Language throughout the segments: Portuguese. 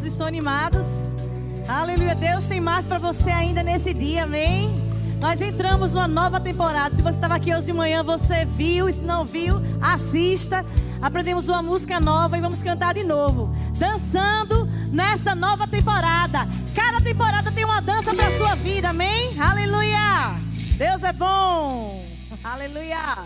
Todos. Estão animados? Aleluia. Deus tem mais para você ainda nesse dia, amém? Nós entramos numa nova temporada. Se você estava aqui hoje de manhã, você viu. E se não viu, assista. Aprendemos uma música nova e vamos cantar de novo. Dançando nesta nova temporada. Cada temporada tem uma dança para sua vida, amém? Aleluia. Deus é bom. Aleluia,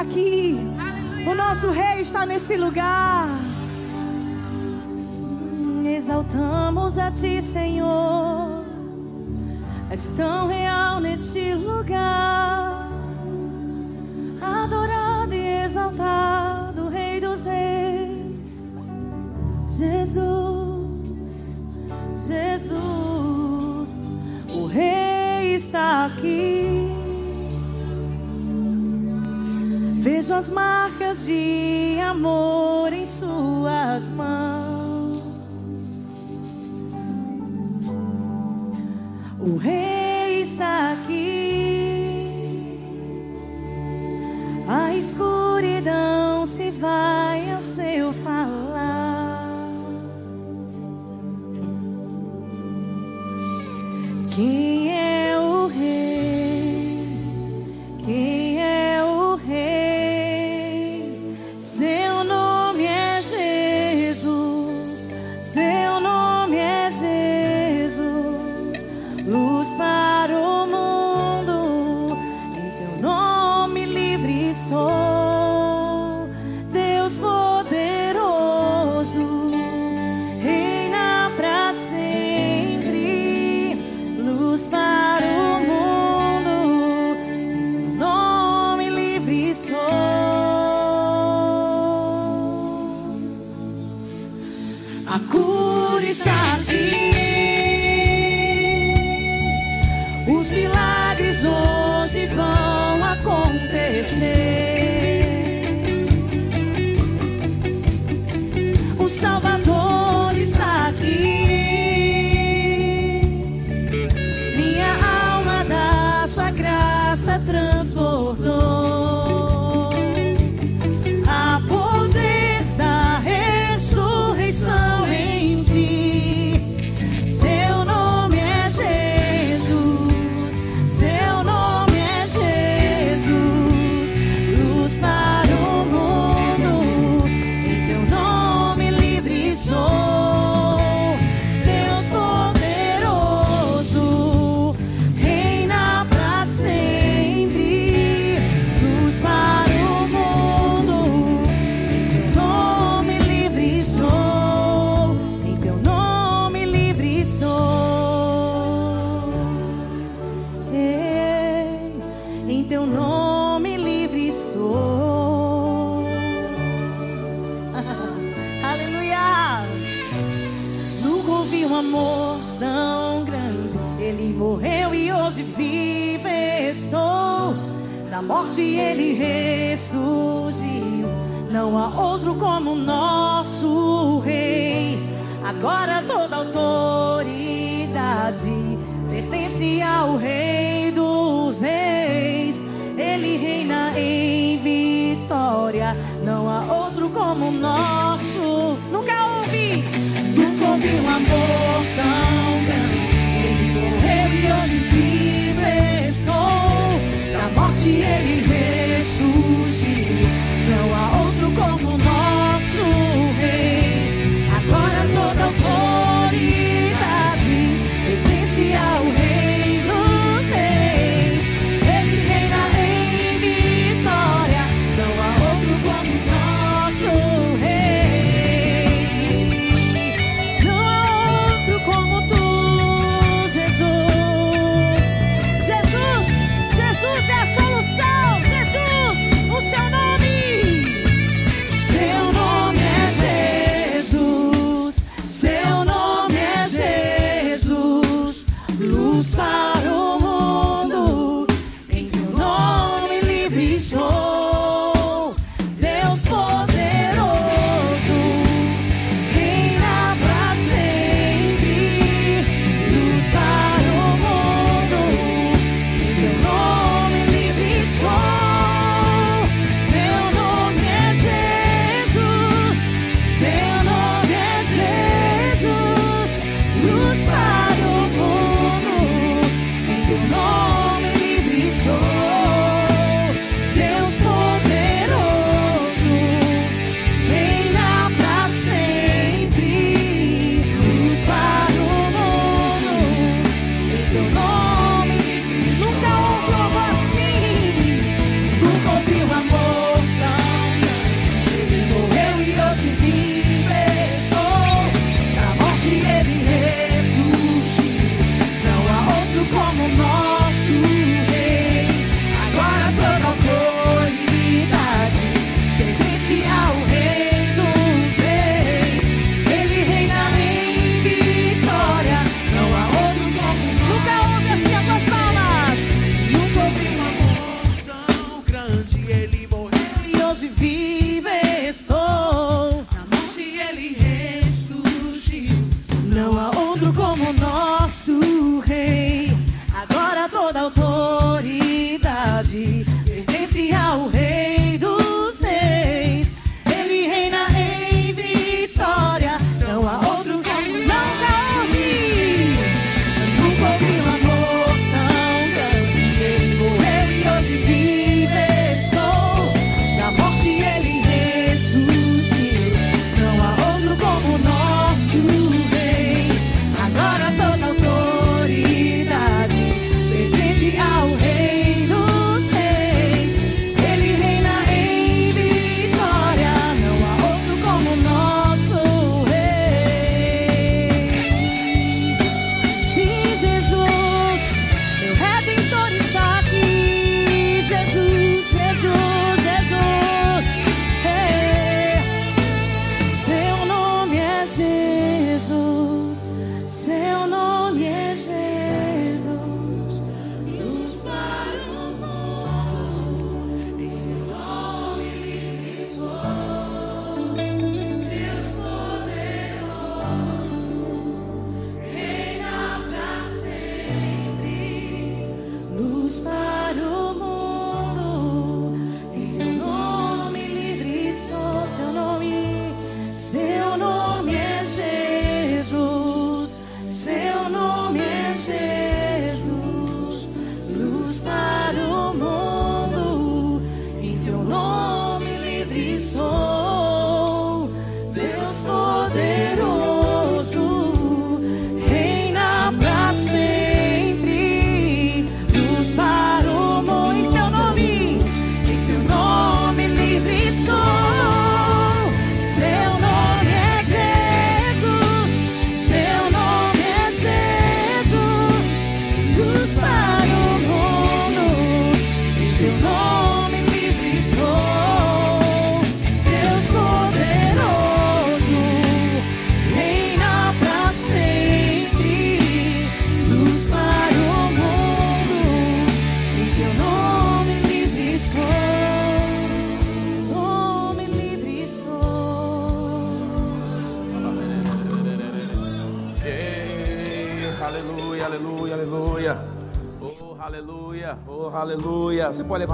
aqui. O nosso Rei está nesse lugar. Exaltamos a Ti, Senhor. És tão real neste lugar. Adorado e exaltado, Rei dos Reis. Jesus, Jesus, o Rei está aqui. Vejo as marcas de amor em suas mãos. O rei está aqui. A escuridão se vai ao seu falar.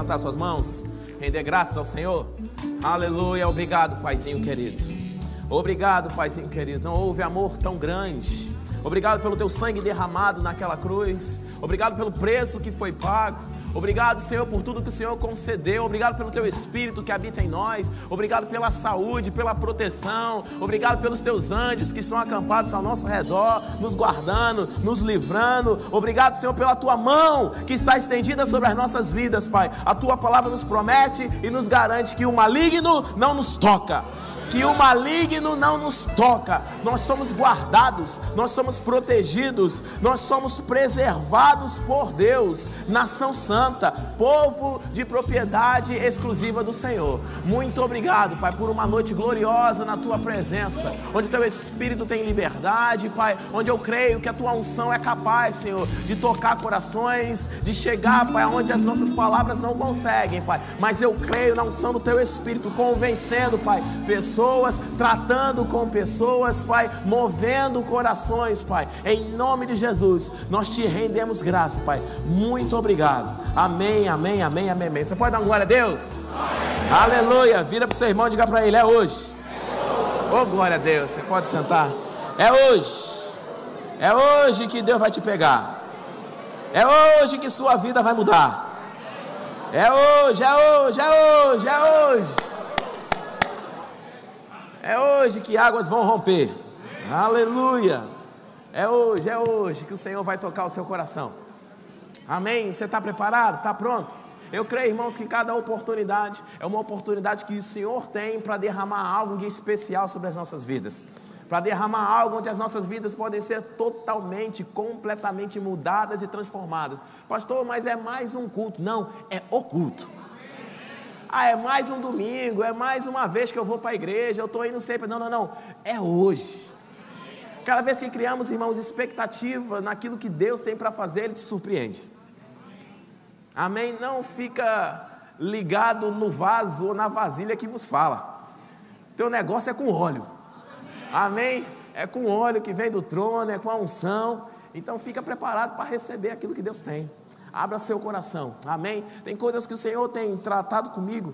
Levantar suas mãos, render graças ao Senhor. Aleluia, obrigado, Paizinho querido. Obrigado, Paizinho querido. Não houve amor tão grande. Obrigado pelo teu sangue derramado naquela cruz. Obrigado pelo preço que foi pago. Obrigado, Senhor, por tudo que o Senhor concedeu. Obrigado pelo teu Espírito que habita em nós. Obrigado pela saúde, pela proteção. Obrigado pelos teus anjos que estão acampados ao nosso redor, nos guardando, nos livrando. Obrigado, Senhor, pela tua mão que está estendida sobre as nossas vidas, Pai. A tua palavra nos promete e nos garante que o maligno não nos toca que o maligno não nos toca. Nós somos guardados, nós somos protegidos, nós somos preservados por Deus, nação santa, povo de propriedade exclusiva do Senhor. Muito obrigado, Pai, por uma noite gloriosa na tua presença, onde teu espírito tem liberdade, Pai, onde eu creio que a tua unção é capaz, Senhor, de tocar corações, de chegar, Pai, onde as nossas palavras não conseguem, Pai. Mas eu creio na unção do teu espírito, convencendo, Pai, pessoas pessoas, tratando com pessoas, Pai, movendo corações, Pai. Em nome de Jesus, nós te rendemos graça, Pai. Muito obrigado. Amém, amém, amém, amém, amém. Você pode dar uma glória a Deus? Amém. Aleluia. Vira para o seu irmão e diga para ele: é hoje. Ô oh, glória a Deus. Você pode sentar. É hoje. É hoje que Deus vai te pegar. É hoje que sua vida vai mudar. É hoje, é hoje, é hoje, é hoje. É hoje que águas vão romper. Aleluia. É hoje, é hoje que o Senhor vai tocar o seu coração. Amém? Você está preparado? Está pronto? Eu creio, irmãos, que cada oportunidade é uma oportunidade que o Senhor tem para derramar algo de especial sobre as nossas vidas. Para derramar algo onde as nossas vidas podem ser totalmente, completamente mudadas e transformadas. Pastor, mas é mais um culto. Não, é o culto. Ah, é mais um domingo, é mais uma vez que eu vou para a igreja, eu estou indo sempre. Não, não, não. É hoje. Cada vez que criamos, irmãos, expectativa naquilo que Deus tem para fazer, Ele te surpreende. Amém? Não fica ligado no vaso ou na vasilha que vos fala. Teu negócio é com óleo. Amém? É com óleo que vem do trono, é com a unção. Então fica preparado para receber aquilo que Deus tem. Abra seu coração. Amém? Tem coisas que o Senhor tem tratado comigo.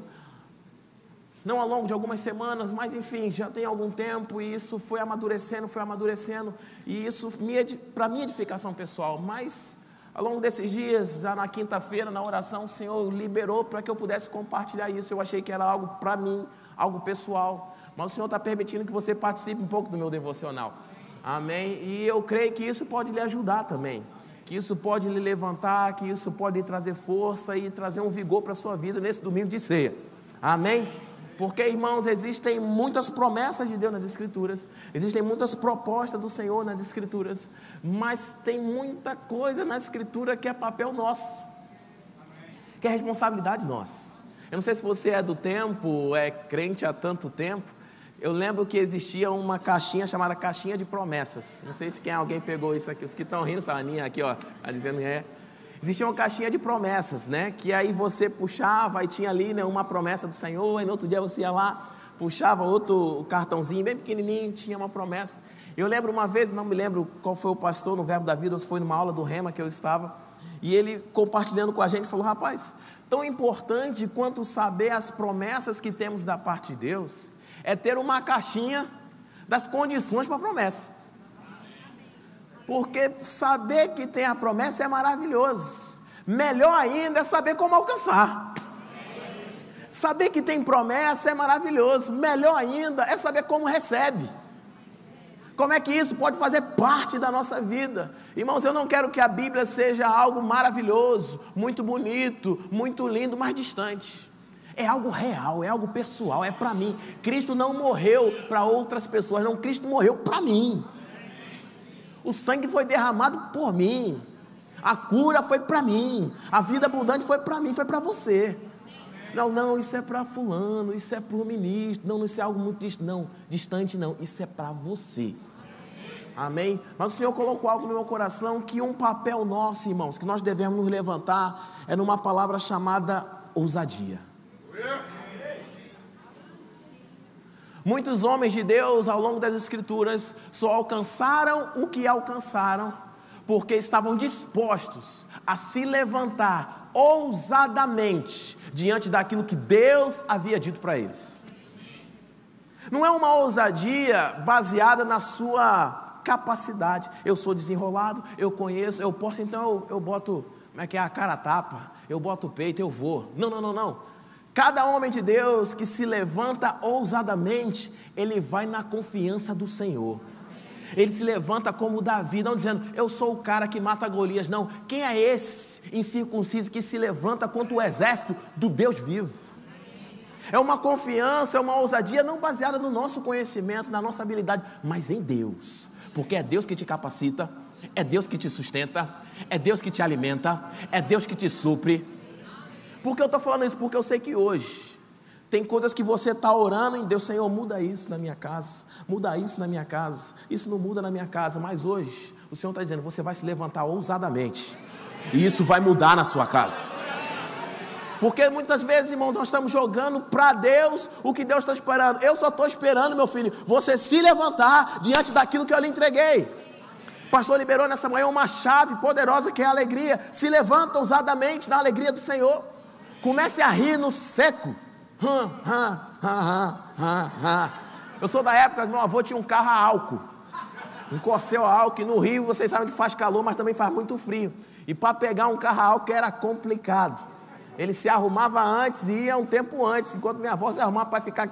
Não ao longo de algumas semanas, mas enfim, já tem algum tempo e isso foi amadurecendo, foi amadurecendo, e isso para minha edificação pessoal. Mas ao longo desses dias, já na quinta-feira, na oração, o Senhor liberou para que eu pudesse compartilhar isso. Eu achei que era algo para mim, algo pessoal. Mas o Senhor está permitindo que você participe um pouco do meu devocional. Amém? E eu creio que isso pode lhe ajudar também que isso pode lhe levantar, que isso pode lhe trazer força e trazer um vigor para a sua vida nesse domingo de ceia. Amém? Porque, irmãos, existem muitas promessas de Deus nas Escrituras, existem muitas propostas do Senhor nas Escrituras, mas tem muita coisa na Escritura que é papel nosso, que é responsabilidade nossa. Eu não sei se você é do tempo, é crente há tanto tempo, eu lembro que existia uma caixinha chamada caixinha de promessas. Não sei se quem alguém pegou isso aqui. Os que estão rindo, Saninha aqui, ó, tá dizendo é. Existia uma caixinha de promessas, né? Que aí você puxava e tinha ali né, uma promessa do Senhor, e no outro dia você ia lá, puxava outro cartãozinho bem pequenininho, tinha uma promessa. Eu lembro uma vez, não me lembro qual foi o pastor no Verbo da Vida, ou se foi numa aula do Rema que eu estava, e ele compartilhando com a gente falou: rapaz, tão importante quanto saber as promessas que temos da parte de Deus é ter uma caixinha das condições para a promessa. Porque saber que tem a promessa é maravilhoso. Melhor ainda é saber como alcançar. Saber que tem promessa é maravilhoso. Melhor ainda é saber como recebe. Como é que isso pode fazer parte da nossa vida? Irmãos, eu não quero que a Bíblia seja algo maravilhoso, muito bonito, muito lindo, mas distante é algo real, é algo pessoal, é para mim. Cristo não morreu para outras pessoas, não, Cristo morreu para mim. O sangue foi derramado por mim. A cura foi para mim. A vida abundante foi para mim, foi para você. Não, não, isso é para fulano, isso é para o ministro. Não, isso é algo muito distante. Não, distante não, isso é para você. Amém? Mas o Senhor colocou algo no meu coração que um papel nosso, irmãos, que nós devemos nos levantar é numa palavra chamada ousadia. Muitos homens de Deus ao longo das Escrituras só alcançaram o que alcançaram porque estavam dispostos a se levantar ousadamente diante daquilo que Deus havia dito para eles. Não é uma ousadia baseada na sua capacidade. Eu sou desenrolado, eu conheço, eu posso, então eu, eu boto, como é que é, a cara tapa, eu boto o peito, eu vou. Não, não, não, não. Cada homem de Deus que se levanta ousadamente, ele vai na confiança do Senhor. Ele se levanta como Davi, não dizendo, eu sou o cara que mata Golias. Não, quem é esse incircunciso que se levanta contra o exército do Deus vivo? É uma confiança, é uma ousadia não baseada no nosso conhecimento, na nossa habilidade, mas em Deus, porque é Deus que te capacita, é Deus que te sustenta, é Deus que te alimenta, é Deus que te supre. Por que eu estou falando isso? Porque eu sei que hoje tem coisas que você está orando em Deus, Senhor, muda isso na minha casa, muda isso na minha casa, isso não muda na minha casa, mas hoje o Senhor está dizendo, você vai se levantar ousadamente, e isso vai mudar na sua casa. Porque muitas vezes, irmão, nós estamos jogando para Deus o que Deus está esperando. Eu só estou esperando, meu filho, você se levantar diante daquilo que eu lhe entreguei. O pastor liberou nessa manhã uma chave poderosa que é a alegria. Se levanta ousadamente na alegria do Senhor. Comece a rir no seco. Eu sou da época que meu avô tinha um carro a álcool. Um corcel a álcool. E no Rio, vocês sabem que faz calor, mas também faz muito frio. E para pegar um carro a álcool era complicado. Ele se arrumava antes e ia um tempo antes, enquanto minha avó se arrumava para ficar.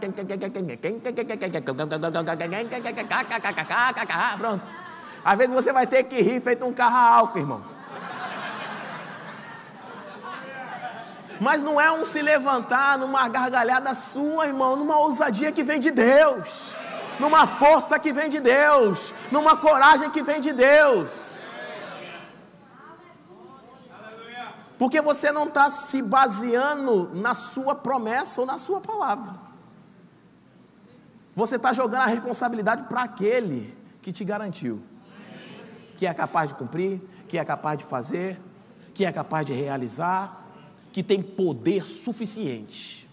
Pronto. Às vezes você vai ter que rir feito um carro a álcool, irmãos. Mas não é um se levantar numa gargalhada sua, irmão, numa ousadia que vem de Deus, numa força que vem de Deus, numa coragem que vem de Deus. Porque você não está se baseando na sua promessa ou na sua palavra. Você está jogando a responsabilidade para aquele que te garantiu, que é capaz de cumprir, que é capaz de fazer, que é capaz de realizar que tem poder suficiente.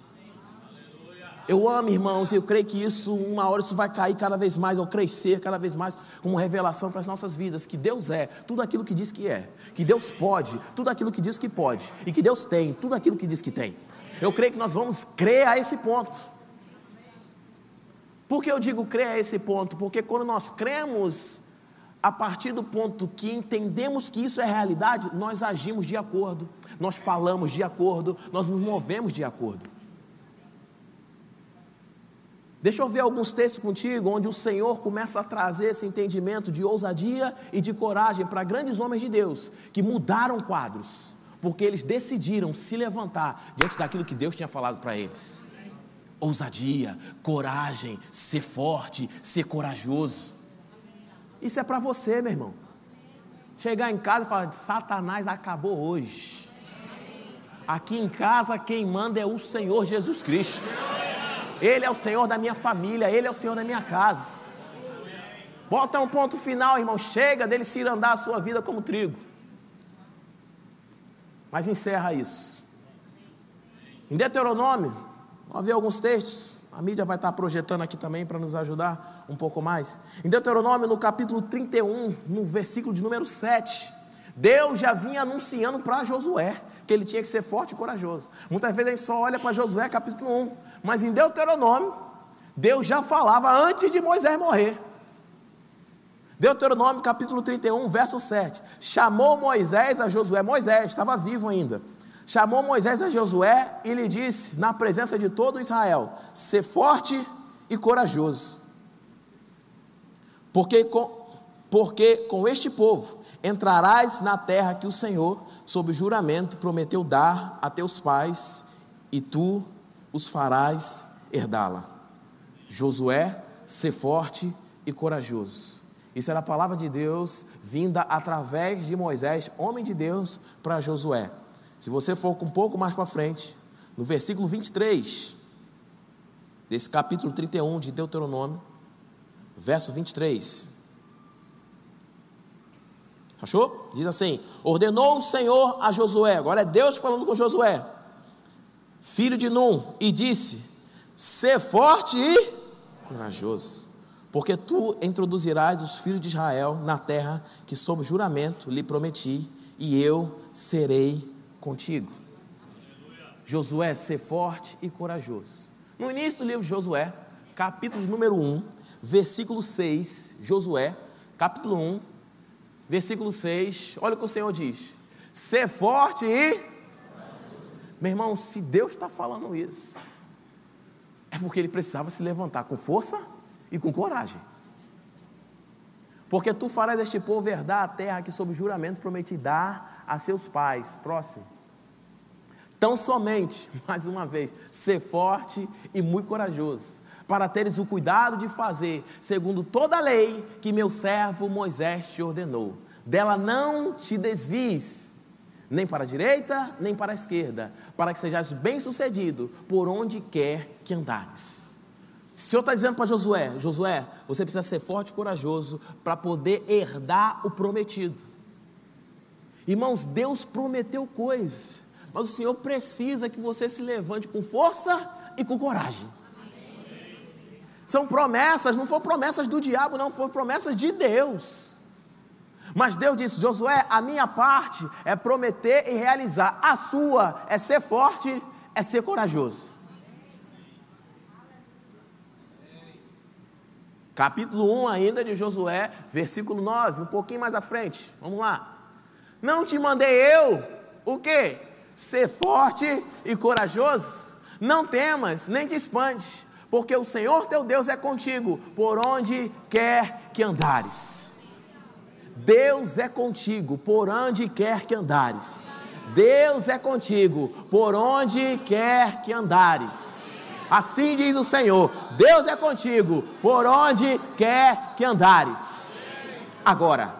Eu amo, irmãos, e eu creio que isso, uma hora isso vai cair cada vez mais, ou crescer cada vez mais, como revelação para as nossas vidas, que Deus é tudo aquilo que diz que é, que Deus pode tudo aquilo que diz que pode, e que Deus tem tudo aquilo que diz que tem. Eu creio que nós vamos crer a esse ponto. Por que eu digo crer a esse ponto? Porque quando nós cremos a partir do ponto que entendemos que isso é realidade, nós agimos de acordo, nós falamos de acordo, nós nos movemos de acordo. Deixa eu ver alguns textos contigo, onde o Senhor começa a trazer esse entendimento de ousadia e de coragem para grandes homens de Deus, que mudaram quadros, porque eles decidiram se levantar diante daquilo que Deus tinha falado para eles. Ousadia, coragem, ser forte, ser corajoso. Isso é para você, meu irmão. Chegar em casa e falar: Satanás acabou hoje. Aqui em casa quem manda é o Senhor Jesus Cristo. Ele é o Senhor da minha família, Ele é o Senhor da minha casa. Bota um ponto final, irmão. Chega dele se andar a sua vida como trigo. Mas encerra isso. Em Deuteronômio, ver alguns textos. A mídia vai estar projetando aqui também para nos ajudar um pouco mais. Em Deuteronômio, no capítulo 31, no versículo de número 7, Deus já vinha anunciando para Josué que ele tinha que ser forte e corajoso. Muitas vezes a gente só olha para Josué capítulo 1, mas em Deuteronômio, Deus já falava antes de Moisés morrer. Deuteronômio capítulo 31, verso 7. Chamou Moisés a Josué, Moisés estava vivo ainda chamou Moisés a Josué e lhe disse, na presença de todo Israel: Ser forte e corajoso, porque com, porque com este povo entrarás na terra que o Senhor, sob juramento, prometeu dar a teus pais, e tu os farás herdá-la. Josué, ser forte e corajoso. Isso era a palavra de Deus vinda através de Moisés, homem de Deus, para Josué. Se você for um pouco mais para frente, no versículo 23, desse capítulo 31 de Deuteronômio, verso 23. Achou? Diz assim: Ordenou o Senhor a Josué, agora é Deus falando com Josué, filho de Num, e disse: Ser forte e corajoso porque tu introduzirás os filhos de Israel na terra que, sob juramento, lhe prometi, e eu serei contigo. Josué, ser forte e corajoso. No início do livro de Josué, capítulo número 1, versículo 6, Josué, capítulo 1, versículo 6, olha o que o Senhor diz: ser forte e. Meu irmão, se Deus está falando isso, é porque ele precisava se levantar com força e com coragem. Porque tu farás este povo herdar a terra que, sob juramento, prometi dar a seus pais. Próximo. Tão somente, mais uma vez, ser forte e muito corajoso, para teres o cuidado de fazer, segundo toda a lei que meu servo Moisés te ordenou. Dela não te desvies, nem para a direita, nem para a esquerda, para que sejas bem-sucedido por onde quer que andares. O Senhor está dizendo para Josué: Josué, você precisa ser forte e corajoso para poder herdar o prometido. Irmãos, Deus prometeu coisas, mas o Senhor precisa que você se levante com força e com coragem. São promessas, não foram promessas do diabo, não, foram promessas de Deus. Mas Deus disse: Josué, a minha parte é prometer e realizar, a sua é ser forte, é ser corajoso. Capítulo 1 ainda de Josué, versículo 9, um pouquinho mais à frente. Vamos lá. Não te mandei eu, o que? Ser forte e corajoso. Não temas, nem te espantes, porque o Senhor teu Deus é contigo, por onde quer que andares. Deus é contigo por onde quer que andares. Deus é contigo por onde quer que andares. Assim diz o Senhor: Deus é contigo por onde quer que andares. Agora,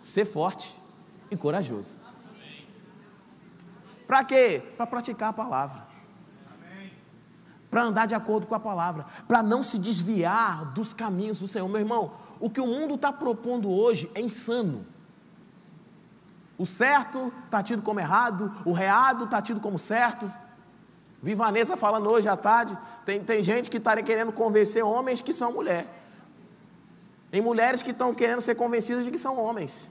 ser forte e corajoso. Para quê? Para praticar a palavra. Para andar de acordo com a palavra. Para não se desviar dos caminhos do Senhor. Meu irmão, o que o mundo está propondo hoje é insano. O certo está tido como errado, o reado está tido como certo. Vi Vanessa falando hoje à tarde, tem, tem gente que está querendo convencer homens que são mulher. Tem mulheres que estão querendo ser convencidas de que são homens.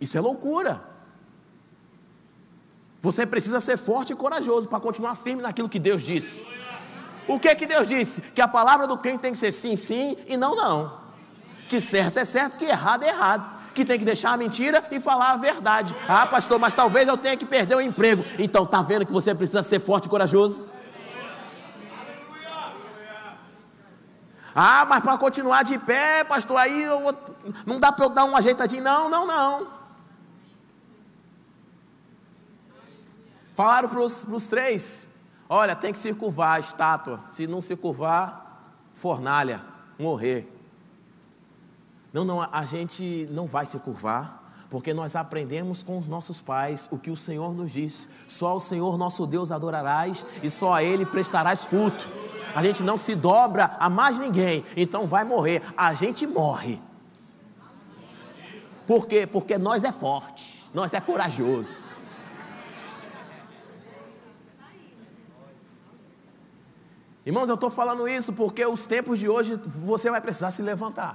Isso é loucura. Você precisa ser forte e corajoso para continuar firme naquilo que Deus disse. O que que Deus disse? Que a palavra do crente tem que ser sim, sim e não, não. Que certo é certo, que errado é errado. Que tem que deixar a mentira e falar a verdade. Ah, pastor, mas talvez eu tenha que perder o emprego. Então, tá vendo que você precisa ser forte e corajoso? Ah, mas para continuar de pé, pastor, aí vou... não dá para eu dar um ajeitadinho. Não, não, não. Falaram para os três: Olha, tem que se curvar a estátua. Se não se curvar, fornalha, morrer. Não, não, a gente não vai se curvar, porque nós aprendemos com os nossos pais o que o Senhor nos disse: só o Senhor nosso Deus adorarás e só a Ele prestarás culto. A gente não se dobra a mais ninguém, então vai morrer. A gente morre. Por quê? Porque nós é forte, nós é corajoso. Irmãos, eu estou falando isso porque os tempos de hoje você vai precisar se levantar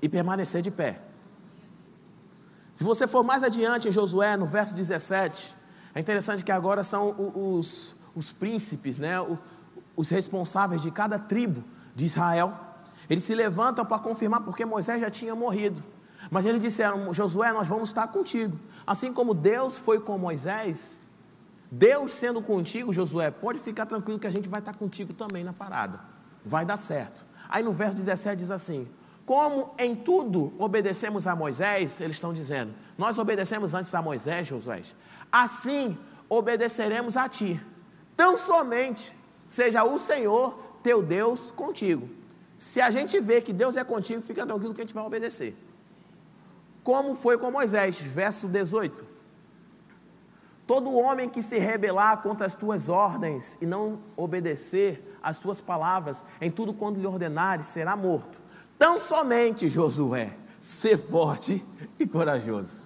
e permanecer de pé. Se você for mais adiante em Josué, no verso 17, é interessante que agora são os, os príncipes, né, os responsáveis de cada tribo de Israel. Eles se levantam para confirmar porque Moisés já tinha morrido. Mas eles disseram: Josué, nós vamos estar contigo. Assim como Deus foi com Moisés, Deus sendo contigo, Josué, pode ficar tranquilo que a gente vai estar contigo também na parada. Vai dar certo. Aí no verso 17 diz assim: Como em tudo obedecemos a Moisés, eles estão dizendo, nós obedecemos antes a Moisés, Josué, assim obedeceremos a ti. Tão somente seja o Senhor teu Deus contigo. Se a gente vê que Deus é contigo, fica tranquilo que a gente vai obedecer. Como foi com Moisés, verso 18. Todo homem que se rebelar contra as tuas ordens e não obedecer às tuas palavras, em tudo quando lhe ordenares, será morto. Tão somente, Josué, ser forte e corajoso.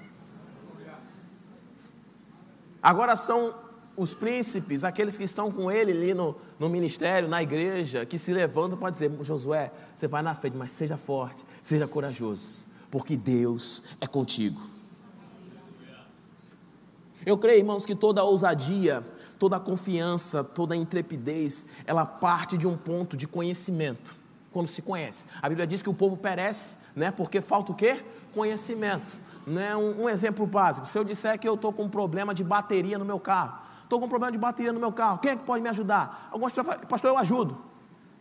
Agora são os príncipes, aqueles que estão com ele ali no, no ministério, na igreja, que se levantam para dizer: Josué, você vai na frente, mas seja forte, seja corajoso, porque Deus é contigo. Eu creio, irmãos, que toda ousadia, toda confiança, toda intrepidez, ela parte de um ponto de conhecimento, quando se conhece. A Bíblia diz que o povo perece, né? Porque falta o quê? Conhecimento. Né? Um, um exemplo básico: se eu disser que eu estou com um problema de bateria no meu carro, estou com um problema de bateria no meu carro, quem é que pode me ajudar? Algumas pessoas falam, pastor, eu ajudo.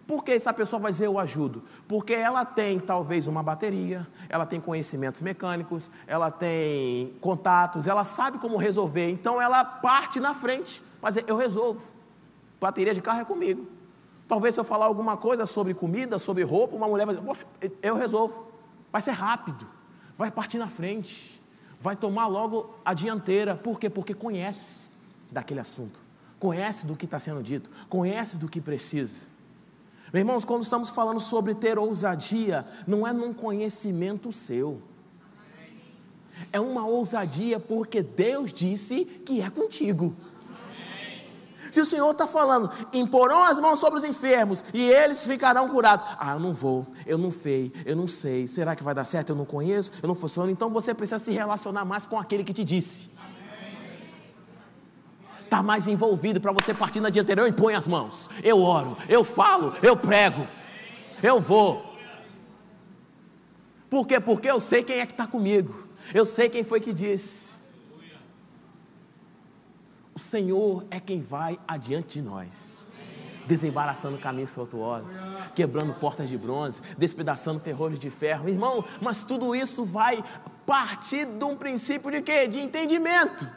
Por que essa pessoa vai dizer eu ajudo? Porque ela tem talvez uma bateria, ela tem conhecimentos mecânicos, ela tem contatos, ela sabe como resolver, então ela parte na frente, mas eu resolvo. Bateria de carro é comigo. Talvez se eu falar alguma coisa sobre comida, sobre roupa, uma mulher vai dizer, Poxa, eu resolvo. Vai ser rápido, vai partir na frente, vai tomar logo a dianteira. Por quê? Porque conhece daquele assunto, conhece do que está sendo dito, conhece do que precisa. Meus irmãos, quando estamos falando sobre ter ousadia, não é num conhecimento seu. É uma ousadia porque Deus disse que é contigo. Se o Senhor está falando, imporão as mãos sobre os enfermos e eles ficarão curados. Ah, eu não vou, eu não sei, eu não sei. Será que vai dar certo? Eu não conheço, eu não funciono. Então você precisa se relacionar mais com aquele que te disse está mais envolvido para você partir na dianteira. Eu imponho as mãos, eu oro, eu falo, eu prego, eu vou. Por quê? Porque eu sei quem é que está comigo, eu sei quem foi que disse. O Senhor é quem vai adiante de nós desembaraçando caminhos tortuosos, quebrando portas de bronze, despedaçando ferrolhos de ferro. Irmão, mas tudo isso vai partir de um princípio de quê? De entendimento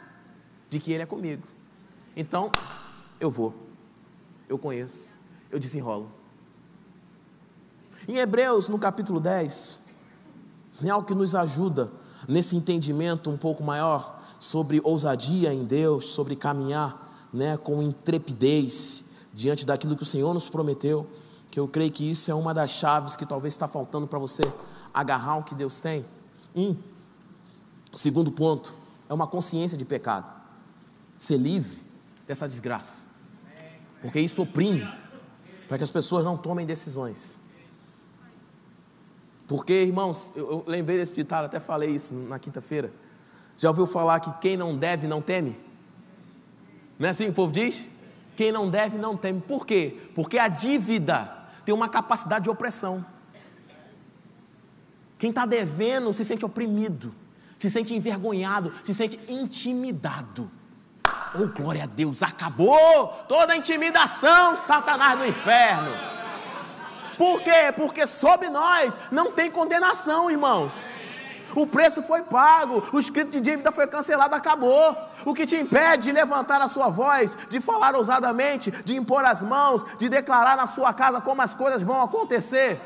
de que Ele é comigo. Então, eu vou, eu conheço, eu desenrolo. Em Hebreus, no capítulo 10, tem algo que nos ajuda nesse entendimento um pouco maior sobre ousadia em Deus, sobre caminhar né, com intrepidez diante daquilo que o Senhor nos prometeu, que eu creio que isso é uma das chaves que talvez está faltando para você agarrar o que Deus tem. Um, segundo ponto, é uma consciência de pecado. Ser livre dessa desgraça. Porque isso oprime para que as pessoas não tomem decisões. Porque, irmãos, eu, eu lembrei desse ditado, até falei isso na quinta-feira. Já ouviu falar que quem não deve não teme? Não é assim que o povo diz? Quem não deve não teme. Por quê? Porque a dívida tem uma capacidade de opressão. Quem está devendo se sente oprimido, se sente envergonhado, se sente intimidado. Oh, glória a Deus, acabou toda a intimidação, Satanás do inferno. Por quê? Porque sobre nós não tem condenação, irmãos. O preço foi pago, o escrito de dívida foi cancelado, acabou. O que te impede de levantar a sua voz, de falar ousadamente, de impor as mãos, de declarar na sua casa como as coisas vão acontecer?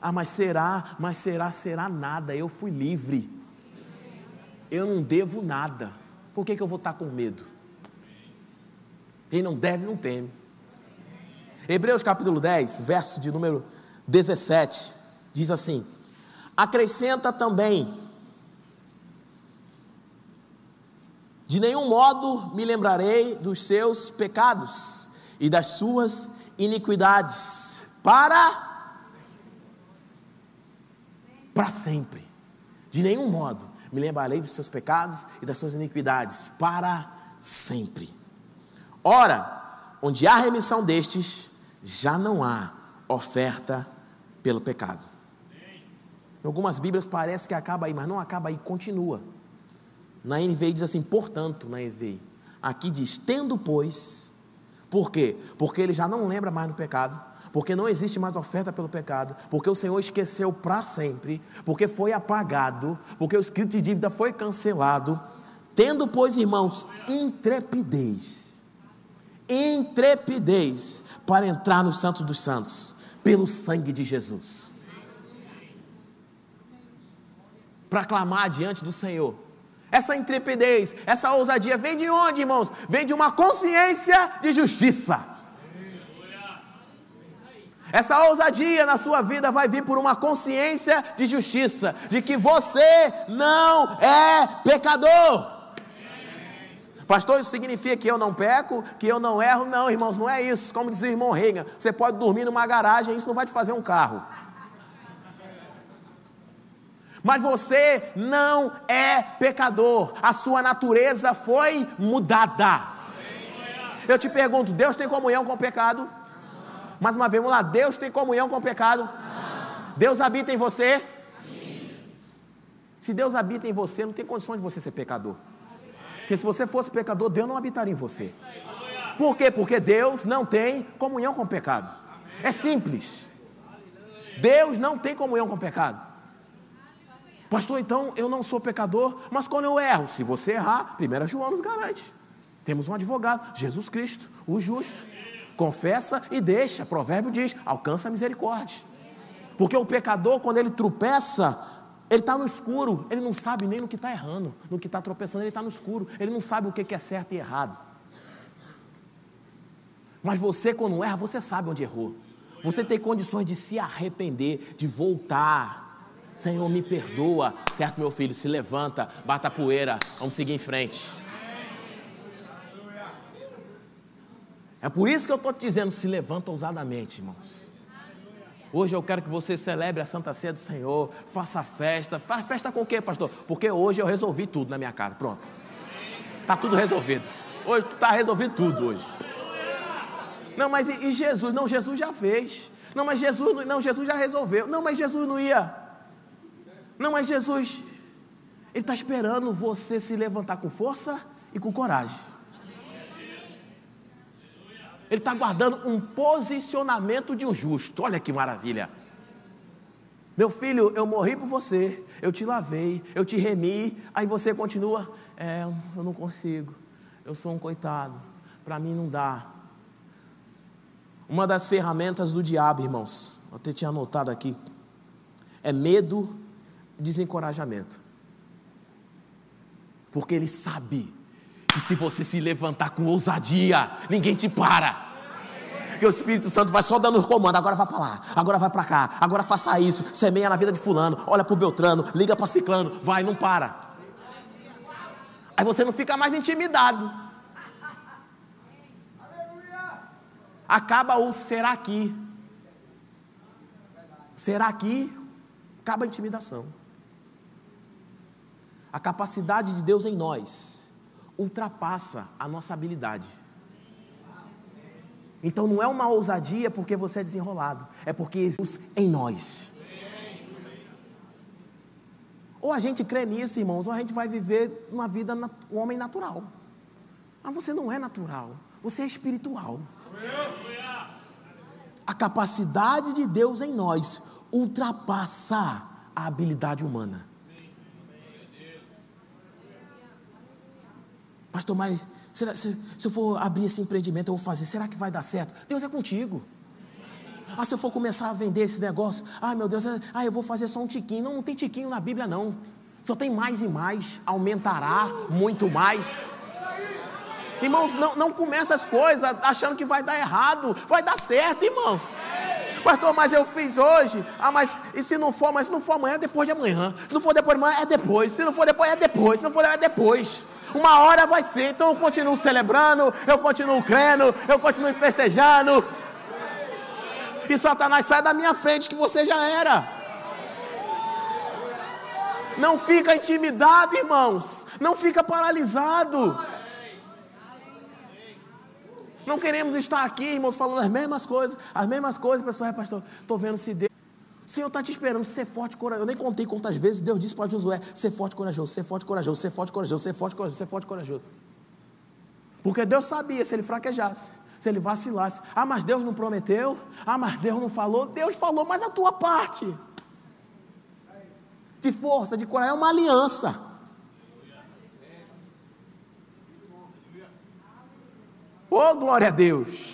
Ah, mas será, mas será, será nada, eu fui livre. Eu não devo nada por que, que eu vou estar com medo? Quem não deve, não teme. Hebreus capítulo 10, verso de número 17, diz assim: Acrescenta também, de nenhum modo me lembrarei dos seus pecados e das suas iniquidades, para para sempre. De nenhum modo me lembrarei dos seus pecados e das suas iniquidades para sempre. Ora, onde há remissão destes, já não há oferta pelo pecado. Em algumas Bíblias parece que acaba aí, mas não acaba aí, continua. Na NVI diz assim, portanto, na NVI. Aqui diz, tendo, pois, por quê? Porque ele já não lembra mais do pecado, porque não existe mais oferta pelo pecado, porque o Senhor esqueceu para sempre, porque foi apagado, porque o escrito de dívida foi cancelado. Tendo, pois, irmãos, intrepidez, intrepidez para entrar no Santo dos Santos, pelo sangue de Jesus. Para clamar diante do Senhor. Essa intrepidez, essa ousadia vem de onde, irmãos? Vem de uma consciência de justiça. Essa ousadia na sua vida vai vir por uma consciência de justiça, de que você não é pecador. Pastor, isso significa que eu não peco, que eu não erro? Não, irmãos, não é isso. Como dizia o irmão Reagan, você pode dormir numa garagem, isso não vai te fazer um carro. Mas você não é pecador, a sua natureza foi mudada. Eu te pergunto: Deus tem comunhão com o pecado? Mais uma vez, vamos lá: Deus tem comunhão com o pecado? Deus habita em você? Se Deus habita em você, não tem condição de você ser pecador. Porque se você fosse pecador, Deus não habitaria em você. Por quê? Porque Deus não tem comunhão com o pecado. É simples. Deus não tem comunhão com o pecado. Pastor, então eu não sou pecador, mas quando eu erro, se você errar, 1 João nos garante. Temos um advogado, Jesus Cristo, o justo. Confessa e deixa. Provérbio diz: alcança a misericórdia. Porque o pecador, quando ele tropeça, ele está no escuro, ele não sabe nem no que está errando, no que está tropeçando, ele está no escuro, ele não sabe o que é certo e errado. Mas você, quando erra, você sabe onde errou. Você tem condições de se arrepender, de voltar. Senhor, me perdoa. Certo, meu filho, se levanta, bata a poeira, vamos seguir em frente. É por isso que eu estou te dizendo: se levanta ousadamente, irmãos. Hoje eu quero que você celebre a Santa Ceia do Senhor, faça festa. Faz festa com o quê, pastor? Porque hoje eu resolvi tudo na minha casa. Pronto. Está tudo resolvido. Hoje está resolvido tudo hoje. Não, mas e, e, Jesus? Não, Jesus já fez. Não, mas Jesus não, Jesus já resolveu. Não, mas Jesus não ia. Não, mas Jesus, Ele está esperando você se levantar com força e com coragem. Ele está guardando um posicionamento de um justo. Olha que maravilha. Meu filho, eu morri por você, eu te lavei, eu te remi, aí você continua, é, eu não consigo, eu sou um coitado, para mim não dá. Uma das ferramentas do diabo, irmãos, eu até tinha anotado aqui, é medo, desencorajamento. Porque ele sabe que se você se levantar com ousadia, ninguém te para. Que o Espírito Santo vai só dando comando, agora vai para lá, agora vai para cá, agora faça isso, semeia na vida de fulano, olha para o Beltrano, liga para Ciclano, vai, não para. Aí você não fica mais intimidado. Acaba o será aqui. Será aqui? Acaba a intimidação. A capacidade de Deus em nós ultrapassa a nossa habilidade. Então não é uma ousadia porque você é desenrolado, é porque Jesus em nós. Ou a gente crê nisso, irmãos, ou a gente vai viver uma vida, um homem natural. Mas você não é natural, você é espiritual. A capacidade de Deus em nós ultrapassa a habilidade humana. Pastor, mas será, se, se eu for abrir esse empreendimento, eu vou fazer, será que vai dar certo? Deus é contigo. Ah, se eu for começar a vender esse negócio, ai meu Deus, ah, eu vou fazer só um tiquinho. Não, não tem tiquinho na Bíblia, não. Só tem mais e mais, aumentará muito mais. Irmãos, não, não começa as coisas achando que vai dar errado, vai dar certo, irmãos. Pastor, mas eu fiz hoje. Ah, mas e se não for, mas se não for amanhã, é depois de amanhã. Se não for depois de amanhã, é depois. Se não for depois, é depois. Se não for, é depois. Uma hora vai ser, então eu continuo celebrando, eu continuo crendo, eu continuo festejando. E Satanás sai da minha frente que você já era. Não fica intimidado, irmãos. Não fica paralisado. Não queremos estar aqui, irmãos, falando as mesmas coisas, as mesmas coisas, pessoal, é pastor, estou vendo se Deus. Senhor está te esperando ser forte corajoso. Eu nem contei quantas vezes Deus disse para Josué: ser forte corajoso, ser forte corajoso, ser forte corajoso, ser forte corajoso, ser forte corajoso. Porque Deus sabia se ele fraquejasse, se ele vacilasse. Ah, mas Deus não prometeu. Ah, mas Deus não falou. Deus falou, mas a tua parte de força, de coragem, é uma aliança. Oh, glória a Deus.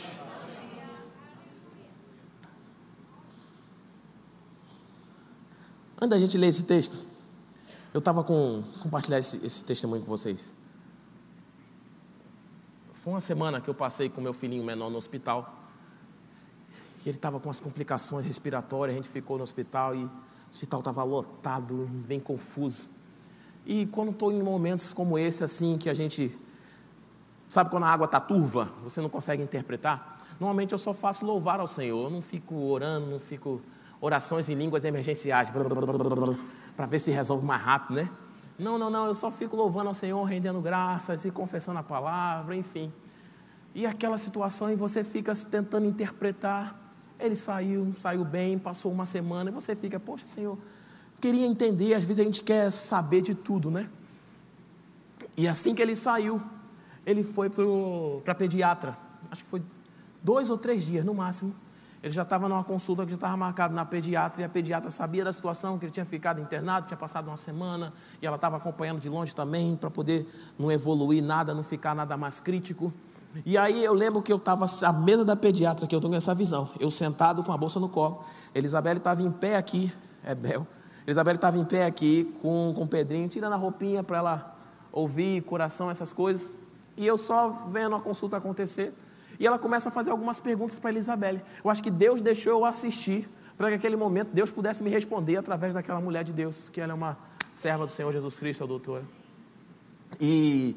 Antes da gente ler esse texto, eu estava com compartilhar esse, esse testemunho com vocês. Foi uma semana que eu passei com meu filhinho menor no hospital. E ele estava com as complicações respiratórias, a gente ficou no hospital e o hospital estava lotado, bem confuso. E quando estou em momentos como esse, assim, que a gente Sabe quando a água está turva, você não consegue interpretar? Normalmente eu só faço louvar ao Senhor, eu não fico orando, não fico orações em línguas emergenciais para ver se resolve mais rápido, né? Não, não, não, eu só fico louvando ao Senhor, rendendo graças e confessando a palavra, enfim. E aquela situação e você fica tentando interpretar. Ele saiu, saiu bem, passou uma semana e você fica, poxa, Senhor, queria entender. Às vezes a gente quer saber de tudo, né? E assim que ele saiu, ele foi para pediatra. Acho que foi dois ou três dias no máximo. Ele já estava numa consulta que já estava marcada na pediatra, e a pediatra sabia da situação, que ele tinha ficado internado, tinha passado uma semana, e ela estava acompanhando de longe também, para poder não evoluir nada, não ficar nada mais crítico. E aí eu lembro que eu estava à mesa da pediatra, que eu tenho essa visão, eu sentado com a bolsa no colo, Elizabeth estava em pé aqui, é Bel, Elizabeth estava em pé aqui com, com o Pedrinho, tirando a roupinha para ela ouvir coração, essas coisas, e eu só vendo a consulta acontecer, e ela começa a fazer algumas perguntas para Elizabeth. Eu acho que Deus deixou eu assistir para que naquele momento Deus pudesse me responder através daquela mulher de Deus, que ela é uma serva do Senhor Jesus Cristo, a doutora. E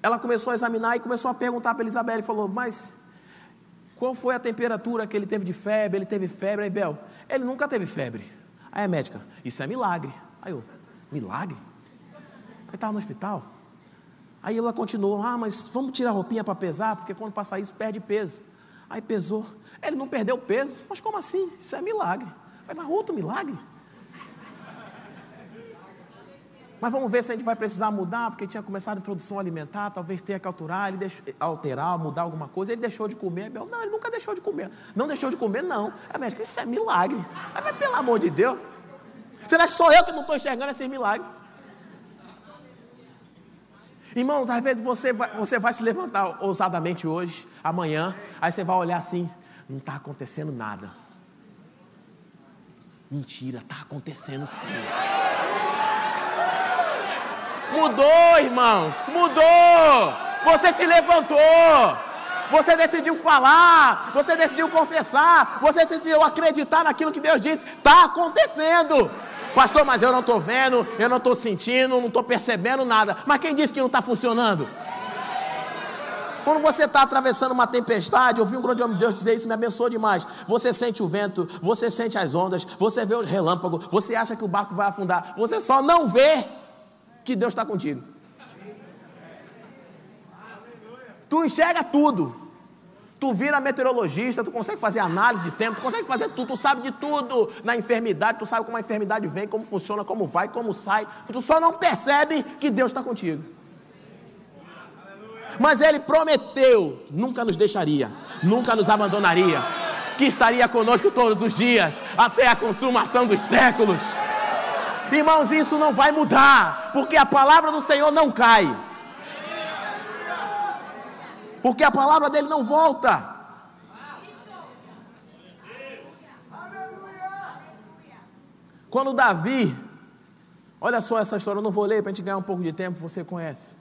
ela começou a examinar e começou a perguntar para Elizabeth, falou, mas qual foi a temperatura que ele teve de febre? Ele teve febre, aí Bel, ele nunca teve febre. Aí a médica, isso é milagre. Aí eu, milagre? Ele estava no hospital? Aí ela continuou: Ah, mas vamos tirar a roupinha para pesar, porque quando passa isso perde peso. Aí pesou. Ele não perdeu peso. Mas como assim? Isso é milagre. Vai, mas outro milagre? Mas vamos ver se a gente vai precisar mudar, porque tinha começado a introdução alimentar, talvez tenha que alterar, ele deixou, alterar, mudar alguma coisa. Ele deixou de comer. Não, ele nunca deixou de comer. Não deixou de comer, não. É médico, isso é milagre. Mas pelo amor de Deus. Será que sou eu que não estou enxergando esse milagre? Irmãos, às vezes você vai, você vai se levantar ousadamente hoje, amanhã, aí você vai olhar assim, não está acontecendo nada. Mentira, está acontecendo sim. Mudou, irmãos, mudou. Você se levantou. Você decidiu falar, você decidiu confessar, você decidiu acreditar naquilo que Deus disse. Está acontecendo. Pastor, mas eu não estou vendo, eu não estou sentindo, não estou percebendo nada. Mas quem disse que não está funcionando? Quando você está atravessando uma tempestade, ouvi um grande homem de Deus dizer isso, me abençoou demais. Você sente o vento, você sente as ondas, você vê os relâmpagos, você acha que o barco vai afundar, você só não vê que Deus está contigo. Tu enxerga tudo, Tu vira meteorologista, tu consegue fazer análise de tempo, tu consegue fazer tudo, tu sabe de tudo na enfermidade, tu sabe como a enfermidade vem, como funciona, como vai, como sai. Tu só não percebe que Deus está contigo. Mas Ele prometeu, nunca nos deixaria, nunca nos abandonaria, que estaria conosco todos os dias, até a consumação dos séculos. Irmãos, isso não vai mudar, porque a palavra do Senhor não cai porque a palavra dele não volta. Quando Davi, olha só essa história, eu não vou ler para a gente ganhar um pouco de tempo, você conhece.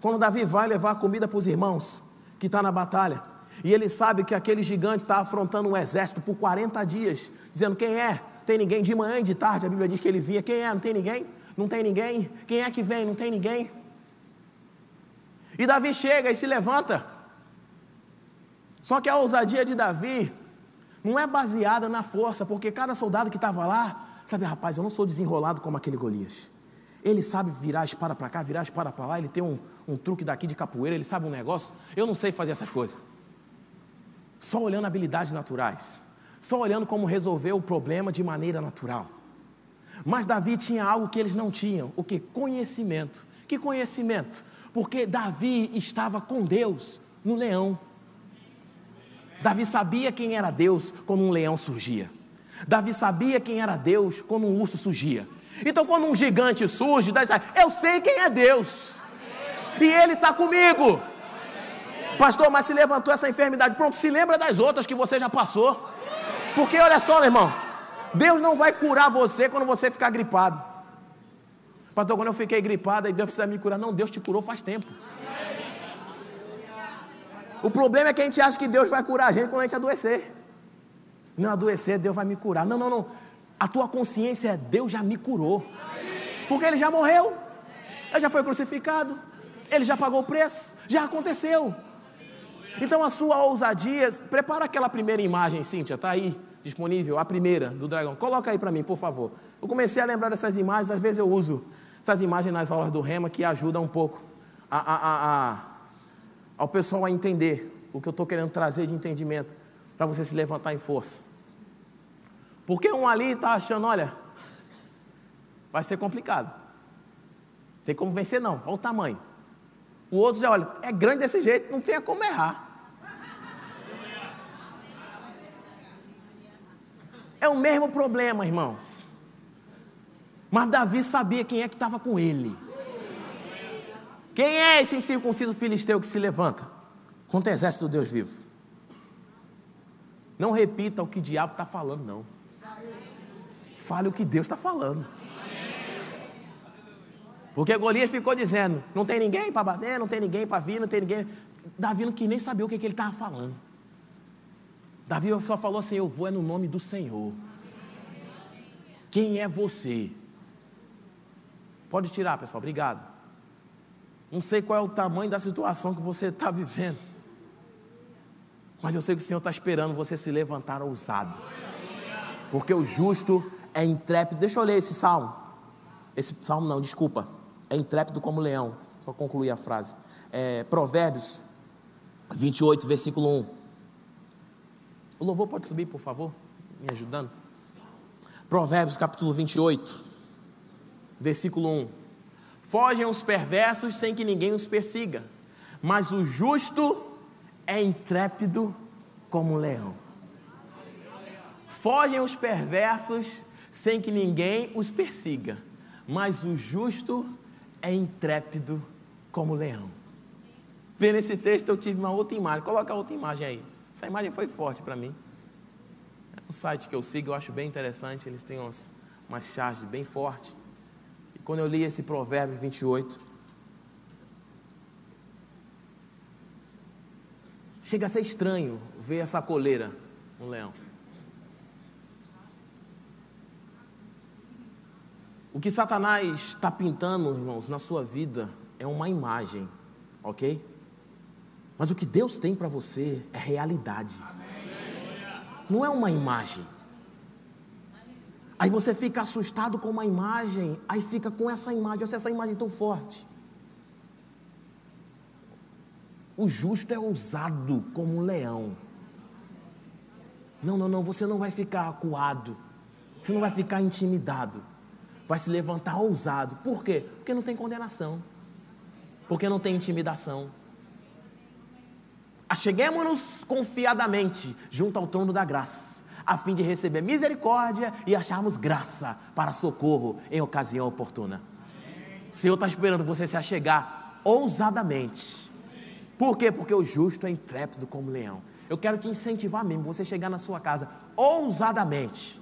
Quando Davi vai levar comida para os irmãos que está na batalha, e ele sabe que aquele gigante está afrontando um exército por 40 dias, dizendo: Quem é? Tem ninguém? De manhã e de tarde, a Bíblia diz que ele vinha: Quem é? Não tem ninguém? Não tem ninguém? Quem é que vem? Não tem ninguém? E Davi chega e se levanta. Só que a ousadia de Davi não é baseada na força, porque cada soldado que estava lá, sabe, rapaz, eu não sou desenrolado como aquele Golias. Ele sabe virar a espada para cá, virar a espada para lá, ele tem um, um truque daqui de capoeira, ele sabe um negócio. Eu não sei fazer essas coisas. Só olhando habilidades naturais, só olhando como resolver o problema de maneira natural. Mas Davi tinha algo que eles não tinham, o que? Conhecimento. Que conhecimento? Porque Davi estava com Deus no leão. Davi sabia quem era Deus quando um leão surgia. Davi sabia quem era Deus quando um urso surgia. Então, quando um gigante surge, Davi diz: Eu sei quem é Deus, e Ele está comigo. Pastor, mas se levantou essa enfermidade, pronto, se lembra das outras que você já passou. Porque olha só, meu irmão, Deus não vai curar você quando você ficar gripado. Pastor, quando eu fiquei gripado e Deus precisa me curar. Não, Deus te curou faz tempo. O problema é que a gente acha que Deus vai curar a gente quando a gente adoecer. Não adoecer, Deus vai me curar. Não, não, não. A tua consciência é Deus já me curou. Porque ele já morreu. Ele já foi crucificado. Ele já pagou o preço, já aconteceu. Então a sua ousadia, prepara aquela primeira imagem, Cíntia, está aí disponível, a primeira do dragão. Coloca aí para mim, por favor. Eu comecei a lembrar dessas imagens, às vezes eu uso essas imagens nas aulas do Rema que ajudam um pouco a, a, a, ao pessoal a entender o que eu estou querendo trazer de entendimento para você se levantar em força. Porque um ali está achando, olha, vai ser complicado. Tem como vencer não, olha o tamanho. O outro já olha, é grande desse jeito, não tem como errar. É o mesmo problema, irmãos. Mas Davi sabia quem é que estava com ele. Quem é esse incircunciso filisteu que se levanta contra o exército do Deus vivo? Não repita o que o diabo está falando, não. Fale o que Deus está falando. Porque Golias ficou dizendo: não tem ninguém para bater, não tem ninguém para vir, não tem ninguém. Davi não quis nem saber o que, que ele estava falando. Davi só falou assim: Eu vou é no nome do Senhor. Quem é você? Pode tirar, pessoal, obrigado. Não sei qual é o tamanho da situação que você está vivendo, mas eu sei que o Senhor está esperando você se levantar ousado, porque o justo é intrépido. Deixa eu ler esse salmo. Esse salmo não, desculpa. É intrépido como leão. Só concluir a frase. É, Provérbios 28, versículo 1. O louvor pode subir, por favor, me ajudando. Provérbios capítulo 28, versículo 1. Fogem os perversos sem que ninguém os persiga, mas o justo é intrépido como um leão. Fogem os perversos sem que ninguém os persiga, mas o justo é intrépido como leão. Vendo esse texto, eu tive uma outra imagem. Coloca a outra imagem aí. Essa imagem foi forte para mim. É um site que eu sigo, eu acho bem interessante. Eles têm umas, umas charges bem fortes. E quando eu li esse provérbio 28, chega a ser estranho ver essa coleira, um leão. O que Satanás está pintando, irmãos, na sua vida é uma imagem, ok? Mas o que Deus tem para você é realidade, não é uma imagem. Aí você fica assustado com uma imagem, aí fica com essa imagem, olha essa imagem tão forte. O justo é ousado como um leão. Não, não, não, você não vai ficar acuado, você não vai ficar intimidado vai se levantar ousado. Por quê? Porque não tem condenação. Porque não tem intimidação. Acheguemos-nos confiadamente junto ao trono da graça, a fim de receber misericórdia e acharmos graça para socorro em ocasião oportuna. O Senhor está esperando você se achegar ousadamente. Por quê? Porque o justo é intrépido como leão. Eu quero te incentivar mesmo, você chegar na sua casa ousadamente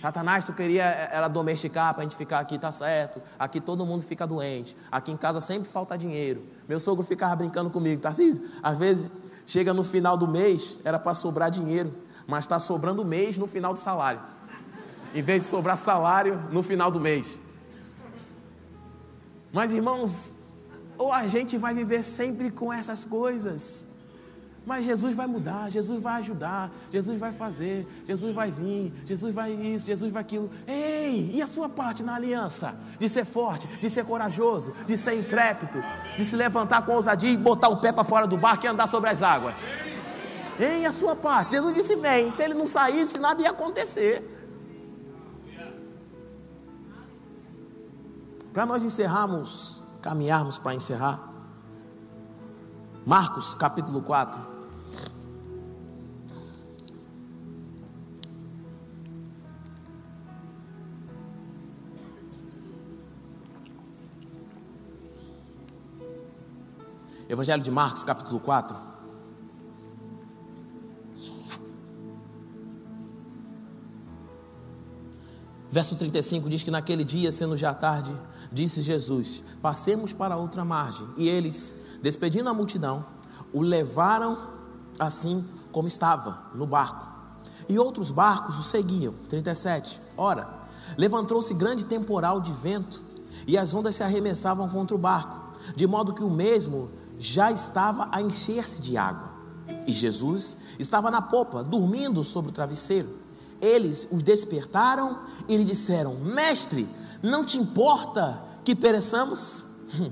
Satanás, tu queria ela domesticar para a gente ficar aqui, tá certo. Aqui todo mundo fica doente. Aqui em casa sempre falta dinheiro. Meu sogro ficava brincando comigo, Tarcísio. Às vezes chega no final do mês, era para sobrar dinheiro, mas está sobrando mês no final do salário. Em vez de sobrar salário no final do mês. Mas irmãos, ou a gente vai viver sempre com essas coisas, mas Jesus vai mudar, Jesus vai ajudar, Jesus vai fazer, Jesus vai vir, Jesus vai isso, Jesus vai aquilo. Ei, e a sua parte na aliança? De ser forte, de ser corajoso, de ser intrépido, de se levantar com ousadia e botar o pé para fora do barco e andar sobre as águas. Ei, a sua parte? Jesus disse: vem. Se ele não saísse, nada ia acontecer. Para nós encerrarmos, caminharmos para encerrar. Marcos capítulo 4. Evangelho de Marcos, capítulo 4. Verso 35 diz que naquele dia, sendo já tarde, disse Jesus: Passemos para outra margem. E eles, despedindo a multidão, o levaram assim como estava, no barco. E outros barcos o seguiam. 37. Ora, levantou-se grande temporal de vento, e as ondas se arremessavam contra o barco de modo que o mesmo já estava a encher-se de água. E Jesus estava na popa, dormindo sobre o travesseiro. Eles os despertaram e lhe disseram: Mestre, não te importa que pereçamos?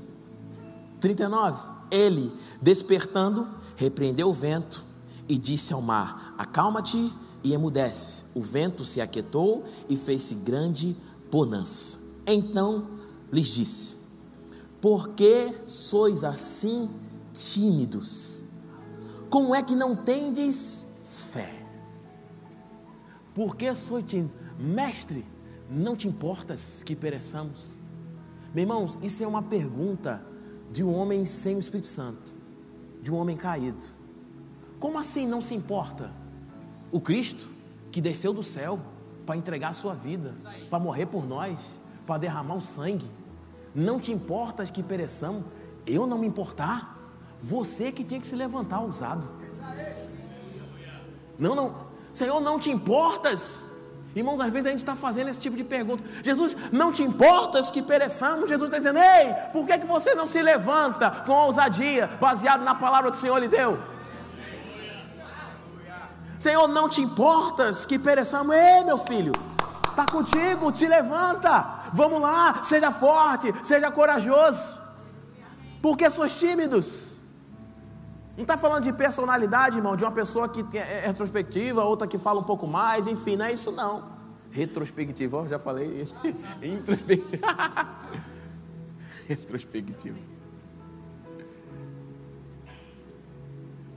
39. Ele, despertando, repreendeu o vento e disse ao mar: Acalma-te e emudece. O vento se aquietou e fez-se grande bonança. Então lhes disse: Por que sois assim tímidos? Como é que não tendes fé? Por que sois tímidos? Mestre, não te importas que pereçamos? Meus irmãos, isso é uma pergunta de um homem sem o Espírito Santo, de um homem caído. Como assim não se importa? O Cristo que desceu do céu para entregar a sua vida, para morrer por nós, para derramar o sangue. Não te importas que pereçamos? Eu não me importar? Você que tinha que se levantar ousado. Não, não. Senhor, não te importas? Irmãos, às vezes a gente está fazendo esse tipo de pergunta. Jesus, não te importas que pereçamos? Jesus está dizendo, ei, por que, que você não se levanta com ousadia, baseado na palavra que o Senhor lhe deu? Senhor, não te importas que pereçamos? Ei, meu filho, está contigo, te levanta, vamos lá, seja forte, seja corajoso. Porque sois tímidos? Não está falando de personalidade, irmão, de uma pessoa que é retrospectiva, outra que fala um pouco mais, enfim, não é isso não. Retrospectiva, já falei. Introspectiva. Retrospectiva.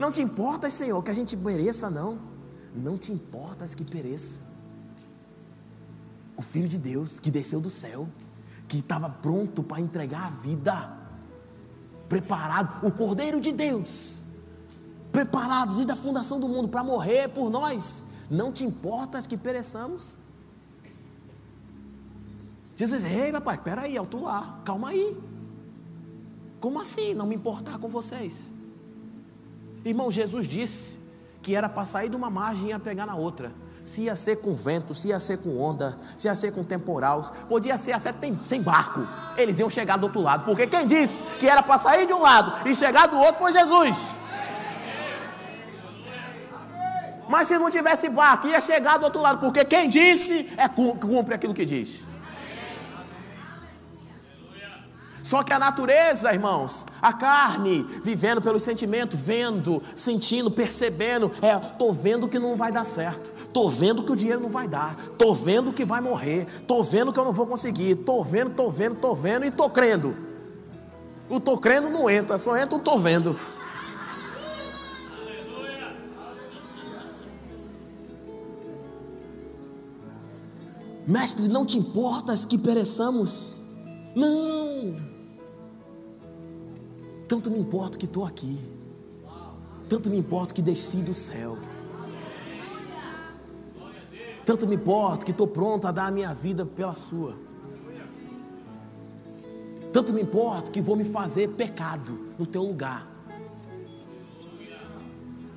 Não te importas, Senhor, que a gente mereça, não. Não te importas que pereça. O Filho de Deus que desceu do céu, que estava pronto para entregar a vida, preparado, o Cordeiro de Deus preparados desde a fundação do mundo para morrer por nós. Não te importas que pereçamos? Jesus diz: Ei, espera aí, alto lá, calma aí. Como assim não me importar com vocês? Irmão, Jesus disse que era para sair de uma margem e pegar na outra. Se ia ser com vento, se ia ser com onda, se ia ser com temporal, podia ser até sem barco. Eles iam chegar do outro lado, porque quem disse que era para sair de um lado e chegar do outro foi Jesus. Mas se não tivesse barco, ia chegar do outro lado, porque quem disse é cumpre aquilo que diz. Só que a natureza, irmãos, a carne, vivendo pelo sentimento, vendo, sentindo, percebendo, é, tô vendo que não vai dar certo, tô vendo que o dinheiro não vai dar, tô vendo que vai morrer, tô vendo que eu não vou conseguir, tô vendo, tô vendo, tô vendo e tô crendo. O tô crendo não entra, só entra o tô vendo. Mestre, não te importas que pereçamos? Não. Tanto me importa que estou aqui. Tanto me importa que desci do céu. Tanto me importa que estou pronto a dar a minha vida pela sua. Tanto me importa que vou me fazer pecado no teu lugar.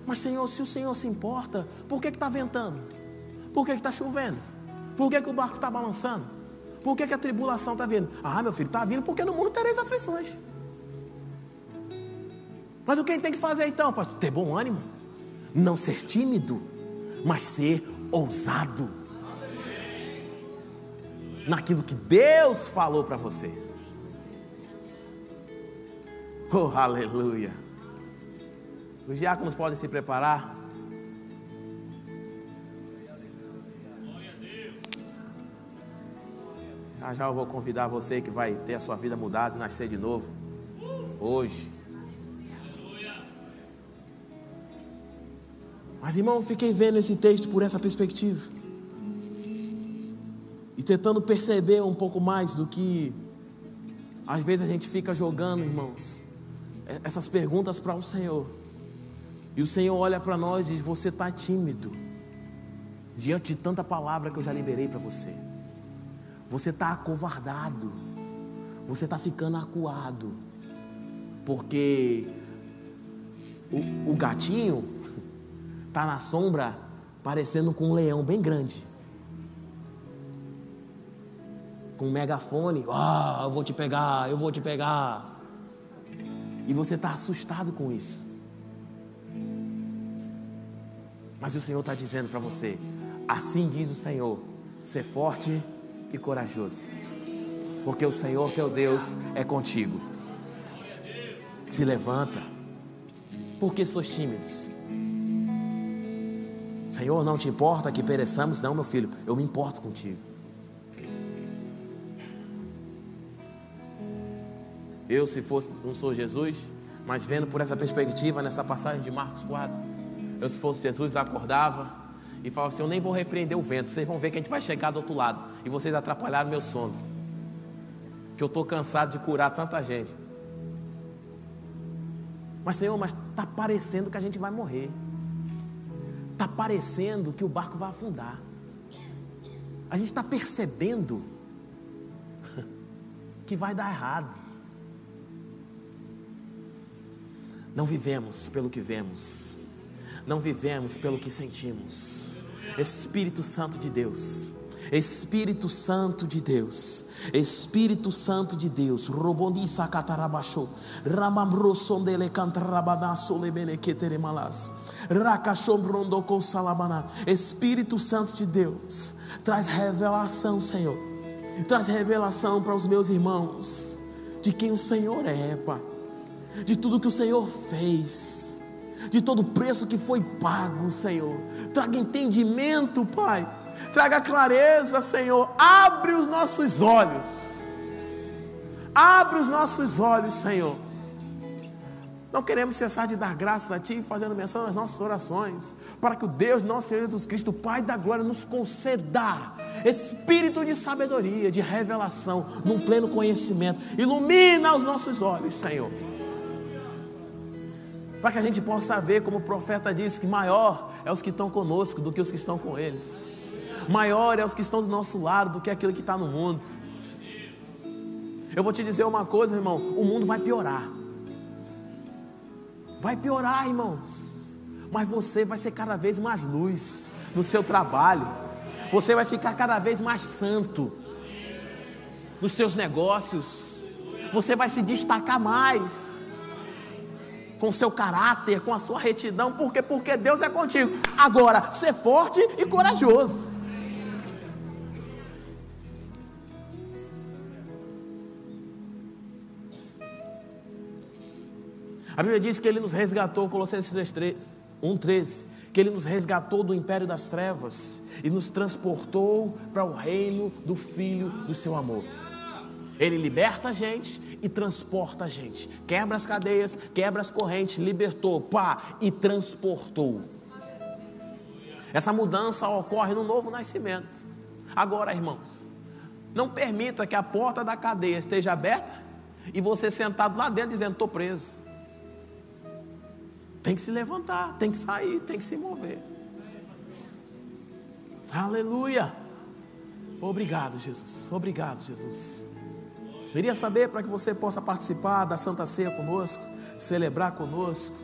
Mas Senhor, se o Senhor se importa, por que está ventando? Por que está chovendo? Por que, que o barco está balançando? Por que, que a tribulação está vindo? Ah, meu filho, está vindo porque no mundo tereis aflições. Mas o que a gente tem que fazer então, pastor? Ter bom ânimo. Não ser tímido, mas ser ousado. Naquilo que Deus falou para você. Oh, aleluia. Os diáconos podem se preparar. Já já eu vou convidar você que vai ter a sua vida mudada, nascer de novo. Hoje. Mas irmão, fiquei vendo esse texto por essa perspectiva. E tentando perceber um pouco mais do que às vezes a gente fica jogando, irmãos, essas perguntas para o Senhor. E o Senhor olha para nós e diz: Você está tímido diante de tanta palavra que eu já liberei para você. Você está acovardado. Você está ficando acuado. Porque o, o gatinho está na sombra parecendo com um leão bem grande. Com um megafone, ah, eu vou te pegar, eu vou te pegar. E você está assustado com isso. Mas o Senhor está dizendo para você: assim diz o Senhor, ser forte e corajoso, porque o Senhor teu Deus é contigo. Se levanta, porque sois tímidos. Senhor, não te importa que pereçamos? Não, meu filho, eu me importo contigo. Eu, se fosse, não sou Jesus, mas vendo por essa perspectiva, nessa passagem de Marcos 4, eu, se fosse Jesus, acordava e falava assim: Eu nem vou repreender o vento, vocês vão ver que a gente vai chegar do outro lado, e vocês atrapalharam meu sono, que eu estou cansado de curar tanta gente. Mas, Senhor, mas está parecendo que a gente vai morrer, está parecendo que o barco vai afundar, a gente está percebendo que vai dar errado. Não vivemos pelo que vemos, não vivemos pelo que sentimos. Espírito Santo de Deus, Espírito Santo de Deus, Espírito Santo de Deus, Robondi Sakatarabasho, Ramamrosondele Espírito Santo de Deus, traz revelação, Senhor, traz revelação para os meus irmãos, de quem o Senhor é, Pai de tudo que o Senhor fez, de todo o preço que foi pago, Senhor. Traga entendimento, Pai. Traga clareza, Senhor. Abre os nossos olhos. Abre os nossos olhos, Senhor. Não queremos cessar de dar graças a Ti, fazendo menção nas nossas orações, para que o Deus, nosso Senhor Jesus Cristo, Pai da glória, nos conceda espírito de sabedoria, de revelação, num pleno conhecimento. Ilumina os nossos olhos, Senhor para que a gente possa ver, como o profeta disse, que maior é os que estão conosco do que os que estão com eles, maior é os que estão do nosso lado do que aquele que está no mundo. Eu vou te dizer uma coisa, irmão: o mundo vai piorar, vai piorar, irmãos, mas você vai ser cada vez mais luz no seu trabalho, você vai ficar cada vez mais santo nos seus negócios, você vai se destacar mais com seu caráter, com a sua retidão, porque porque Deus é contigo. Agora, ser forte e corajoso. A Bíblia diz que ele nos resgatou, Colossenses 1,13, que ele nos resgatou do império das trevas e nos transportou para o reino do Filho do seu amor. Ele liberta a gente e transporta a gente. Quebra as cadeias, quebra as correntes, libertou, pá, e transportou. Essa mudança ocorre no novo nascimento. Agora, irmãos, não permita que a porta da cadeia esteja aberta e você sentado lá dentro dizendo: estou preso. Tem que se levantar, tem que sair, tem que se mover. Aleluia. Obrigado, Jesus. Obrigado, Jesus. Queria saber para que você possa participar da Santa Ceia conosco, celebrar conosco,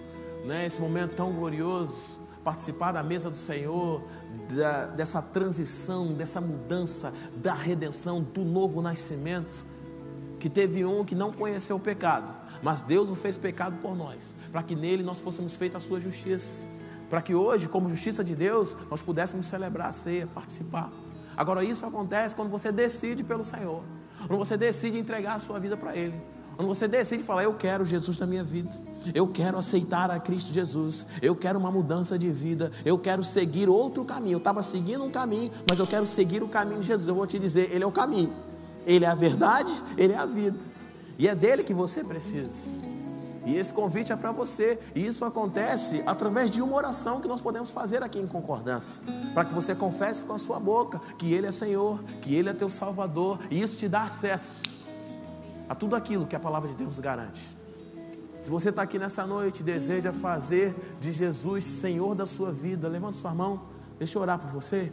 né, esse momento tão glorioso, participar da mesa do Senhor, da, dessa transição, dessa mudança, da redenção, do novo nascimento. Que teve um que não conheceu o pecado, mas Deus o fez pecado por nós, para que nele nós fôssemos feitos a sua justiça, para que hoje, como justiça de Deus, nós pudéssemos celebrar a ceia, participar. Agora, isso acontece quando você decide pelo Senhor. Quando você decide entregar a sua vida para Ele. Quando você decide falar, eu quero Jesus na minha vida, eu quero aceitar a Cristo Jesus, eu quero uma mudança de vida, eu quero seguir outro caminho. Eu estava seguindo um caminho, mas eu quero seguir o caminho de Jesus. Eu vou te dizer, Ele é o caminho, Ele é a verdade, Ele é a vida, e é dele que você precisa. E esse convite é para você. E isso acontece através de uma oração que nós podemos fazer aqui em concordância. Para que você confesse com a sua boca que Ele é Senhor, que Ele é teu Salvador. E isso te dá acesso a tudo aquilo que a palavra de Deus garante. Se você está aqui nessa noite e deseja fazer de Jesus Senhor da sua vida, levante sua mão, deixa eu orar por você.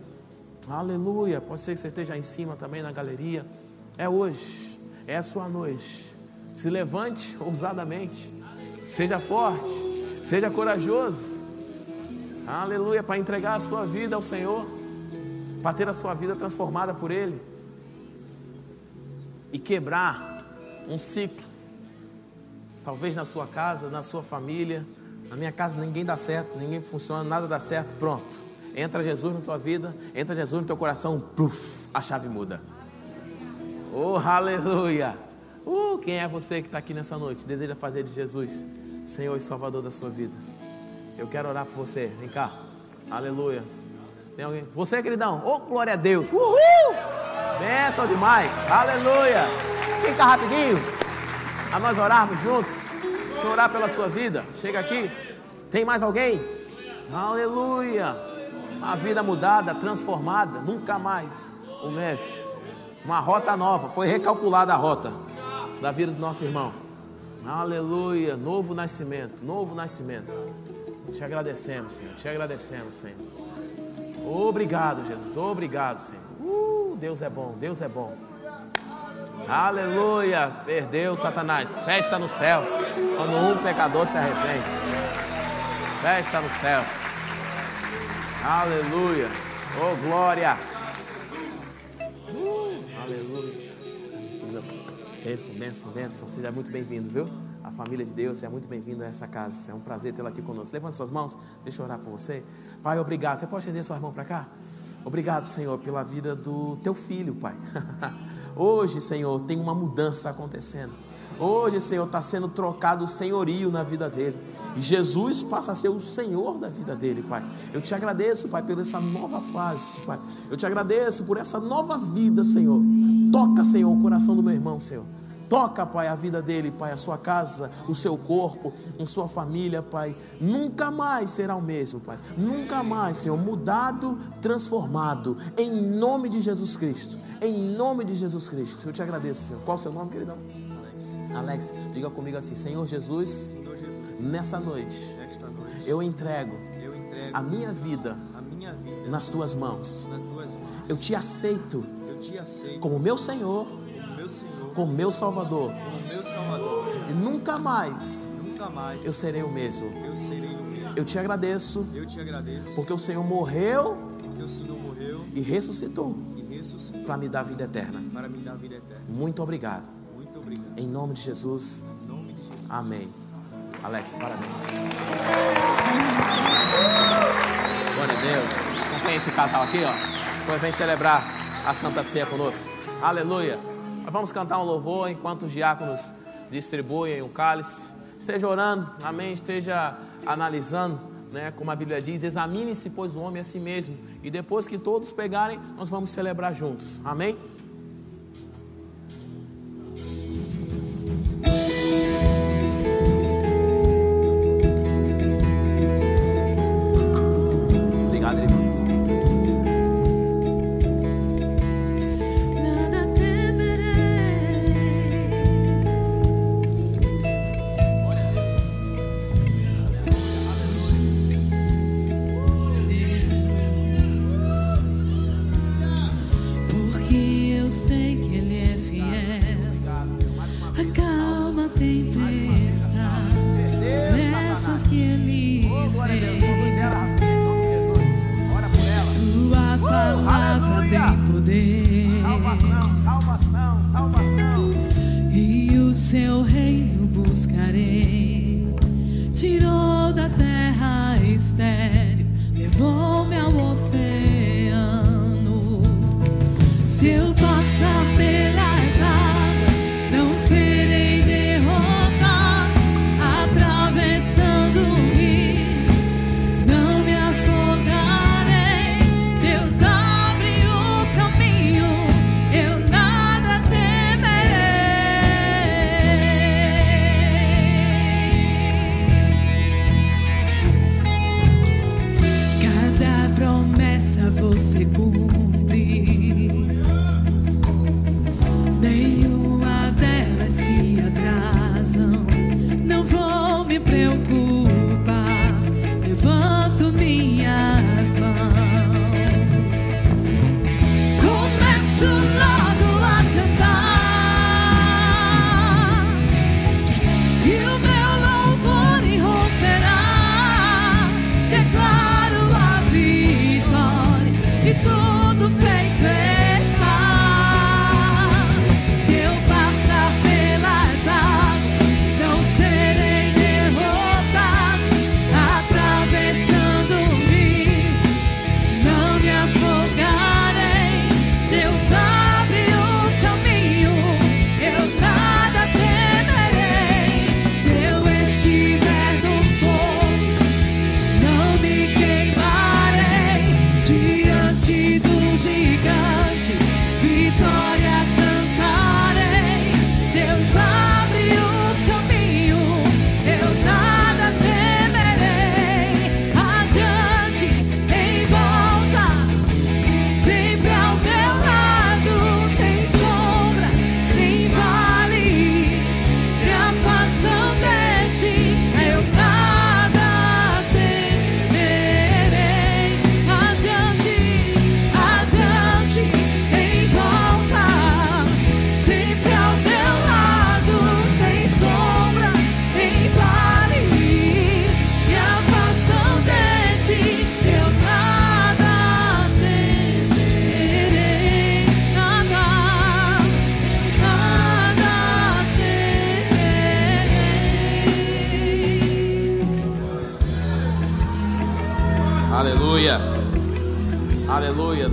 Aleluia. Pode ser que você esteja em cima também na galeria. É hoje, é a sua noite. Se levante ousadamente. Seja forte, seja corajoso. Aleluia, para entregar a sua vida ao Senhor, para ter a sua vida transformada por Ele e quebrar um ciclo. talvez na sua casa, na sua família. Na minha casa ninguém dá certo, ninguém funciona, nada dá certo. Pronto. Entra Jesus na tua vida, entra Jesus no teu coração, pluf, a chave muda. Oh, aleluia! Uh, quem é você que está aqui nessa noite? Deseja fazer de Jesus Senhor e Salvador da sua vida? Eu quero orar por você. Vem cá. Aleluia. Tem alguém? Você, queridão. Oh, glória a Deus. Uhul! Benção demais. Aleluia. Vem cá rapidinho. A nós orarmos juntos. Deixa eu orar pela sua vida. Chega aqui. Tem mais alguém? Aleluia. Uma vida mudada, transformada. Nunca mais o mesmo. Uma rota nova. Foi recalculada a rota da vida do nosso irmão. Aleluia. Novo nascimento. Novo nascimento. Te agradecemos, Senhor. Te agradecemos, Senhor. Obrigado, Jesus. Obrigado, Senhor. Uh, Deus é bom. Deus é bom. Aleluia. Perdeu Satanás. Festa no céu. Quando um pecador se arrepende. Festa no céu. Aleluia. Oh, glória. Bênção, bênção, bênção. Seja muito bem-vindo, viu? A família de Deus, seja muito bem-vindo a essa casa. É um prazer tê-la aqui conosco. Levante suas mãos, deixa eu orar por você. Pai, obrigado. Você pode estender sua mão para cá? Obrigado, Senhor, pela vida do teu filho, Pai. Hoje, Senhor, tem uma mudança acontecendo. Hoje, Senhor, está sendo trocado o senhorio na vida dele. E Jesus passa a ser o Senhor da vida dele, Pai. Eu te agradeço, Pai, por essa nova fase, Pai. Eu te agradeço por essa nova vida, Senhor. Toca, Senhor, o coração do meu irmão, Senhor. Toca, Pai, a vida dele, Pai, a sua casa, o seu corpo, a sua família, Pai. Nunca mais será o mesmo, Pai. Nunca mais, Senhor, mudado, transformado, em nome de Jesus Cristo. Em nome de Jesus Cristo. Eu te agradeço, Senhor. Qual o seu nome, queridão? Alex. Alex, diga comigo assim: Senhor Jesus, Senhor Jesus nessa noite, nesta noite eu entrego eu entrego a minha vida a minha vida nas tuas mãos. nas tuas mãos. Eu te aceito Eu te aceito como meu Senhor, meu Senhor, como meu Salvador. como meu Salvador. E nunca mais Nunca mais eu serei o mesmo. eu serei o mesmo. Eu te agradeço Eu te agradeço porque o Senhor morreu porque o Senhor morreu e ressuscitou e ressuscitou para me dar vida eterna. para me dar vida eterna. Muito obrigado. Muito obrigado. Em nome de Jesus. Em nome de Jesus. Amém. Alex, parabéns. Glória a Deus. Acompanha esse casal aqui, ó. Depois vem celebrar a Santa Ceia conosco. Aleluia. Nós vamos cantar um louvor enquanto os diáconos distribuem o cálice. Esteja orando, amém. Esteja analisando, né? Como a Bíblia diz: examine-se, pois, o homem a si mesmo. E depois que todos pegarem, nós vamos celebrar juntos. Amém? música.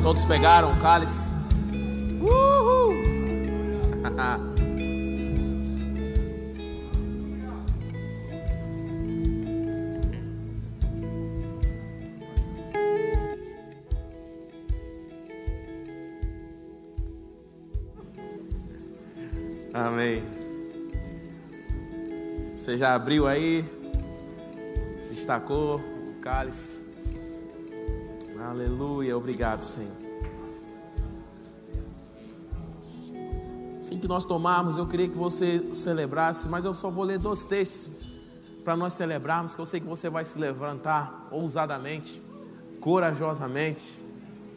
Todos pegaram o cálice. Uhul. Amém. Você já abriu aí? Destacou o cálice? Aleluia, obrigado, Senhor. Assim que nós tomarmos, eu queria que você celebrasse, mas eu só vou ler dois textos para nós celebrarmos, que eu sei que você vai se levantar ousadamente, corajosamente,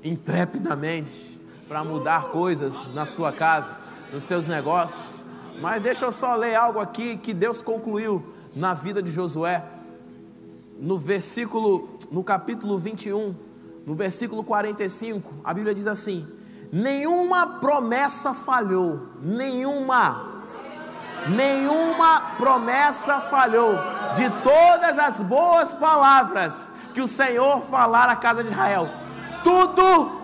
intrepidamente, para mudar coisas na sua casa, nos seus negócios. Mas deixa eu só ler algo aqui que Deus concluiu na vida de Josué. No versículo, no capítulo 21, no versículo 45, a Bíblia diz assim: Nenhuma promessa falhou, nenhuma, nenhuma promessa falhou, de todas as boas palavras que o Senhor falar à casa de Israel, tudo,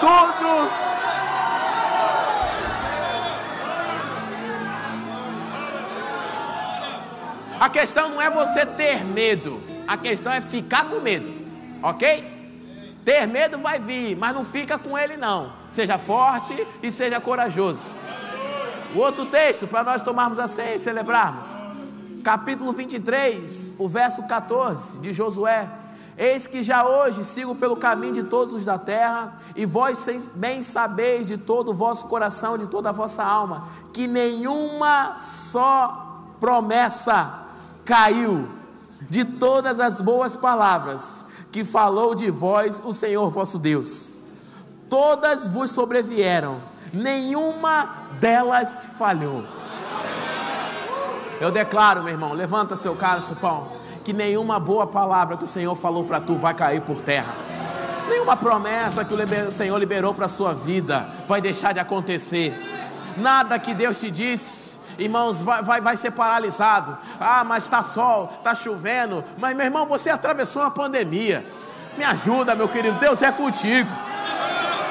tudo. A questão não é você ter medo, a questão é ficar com medo, ok? Ter medo vai vir, mas não fica com ele não. Seja forte e seja corajoso. O outro texto para nós tomarmos a ceia e celebrarmos. Capítulo 23, o verso 14 de Josué. Eis que já hoje sigo pelo caminho de todos da terra, e vós bem sabeis de todo o vosso coração, de toda a vossa alma, que nenhuma só promessa caiu de todas as boas palavras que falou de vós o Senhor vosso Deus. Todas vos sobrevieram, nenhuma delas falhou. Eu declaro, meu irmão, levanta seu cálice, pão, que nenhuma boa palavra que o Senhor falou para tu vai cair por terra. Nenhuma promessa que o Senhor liberou para sua vida vai deixar de acontecer. Nada que Deus te disse irmãos, vai, vai, vai ser paralisado. Ah, mas está sol, está chovendo. Mas, meu irmão, você atravessou uma pandemia. Me ajuda, meu querido, Deus é contigo.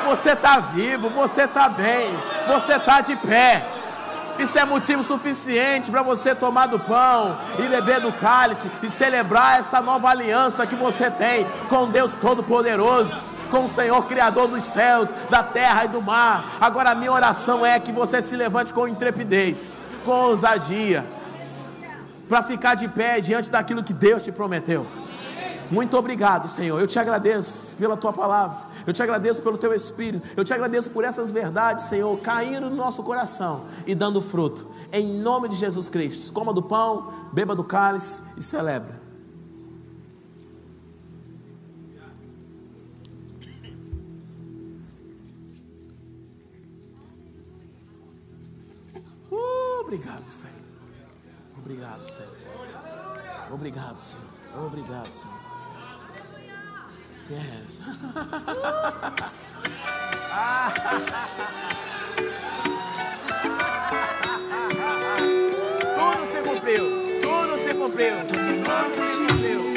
Você está vivo, você está bem, você está de pé. Isso é motivo suficiente para você tomar do pão e beber do cálice e celebrar essa nova aliança que você tem com Deus Todo-Poderoso, com o Senhor Criador dos céus, da terra e do mar. Agora a minha oração é que você se levante com intrepidez, com ousadia, para ficar de pé diante daquilo que Deus te prometeu. Muito obrigado, Senhor. Eu te agradeço pela tua palavra. Eu te agradeço pelo teu espírito. Eu te agradeço por essas verdades, Senhor, caindo no nosso coração e dando fruto. Em nome de Jesus Cristo. Coma do pão, beba do cálice e celebre. Obrigado, Senhor. Obrigado, Senhor. Obrigado, Senhor. Obrigado, Senhor. Yes. Tudo se cumpriu. Tudo se cumpriu. Tudo se cumpriu.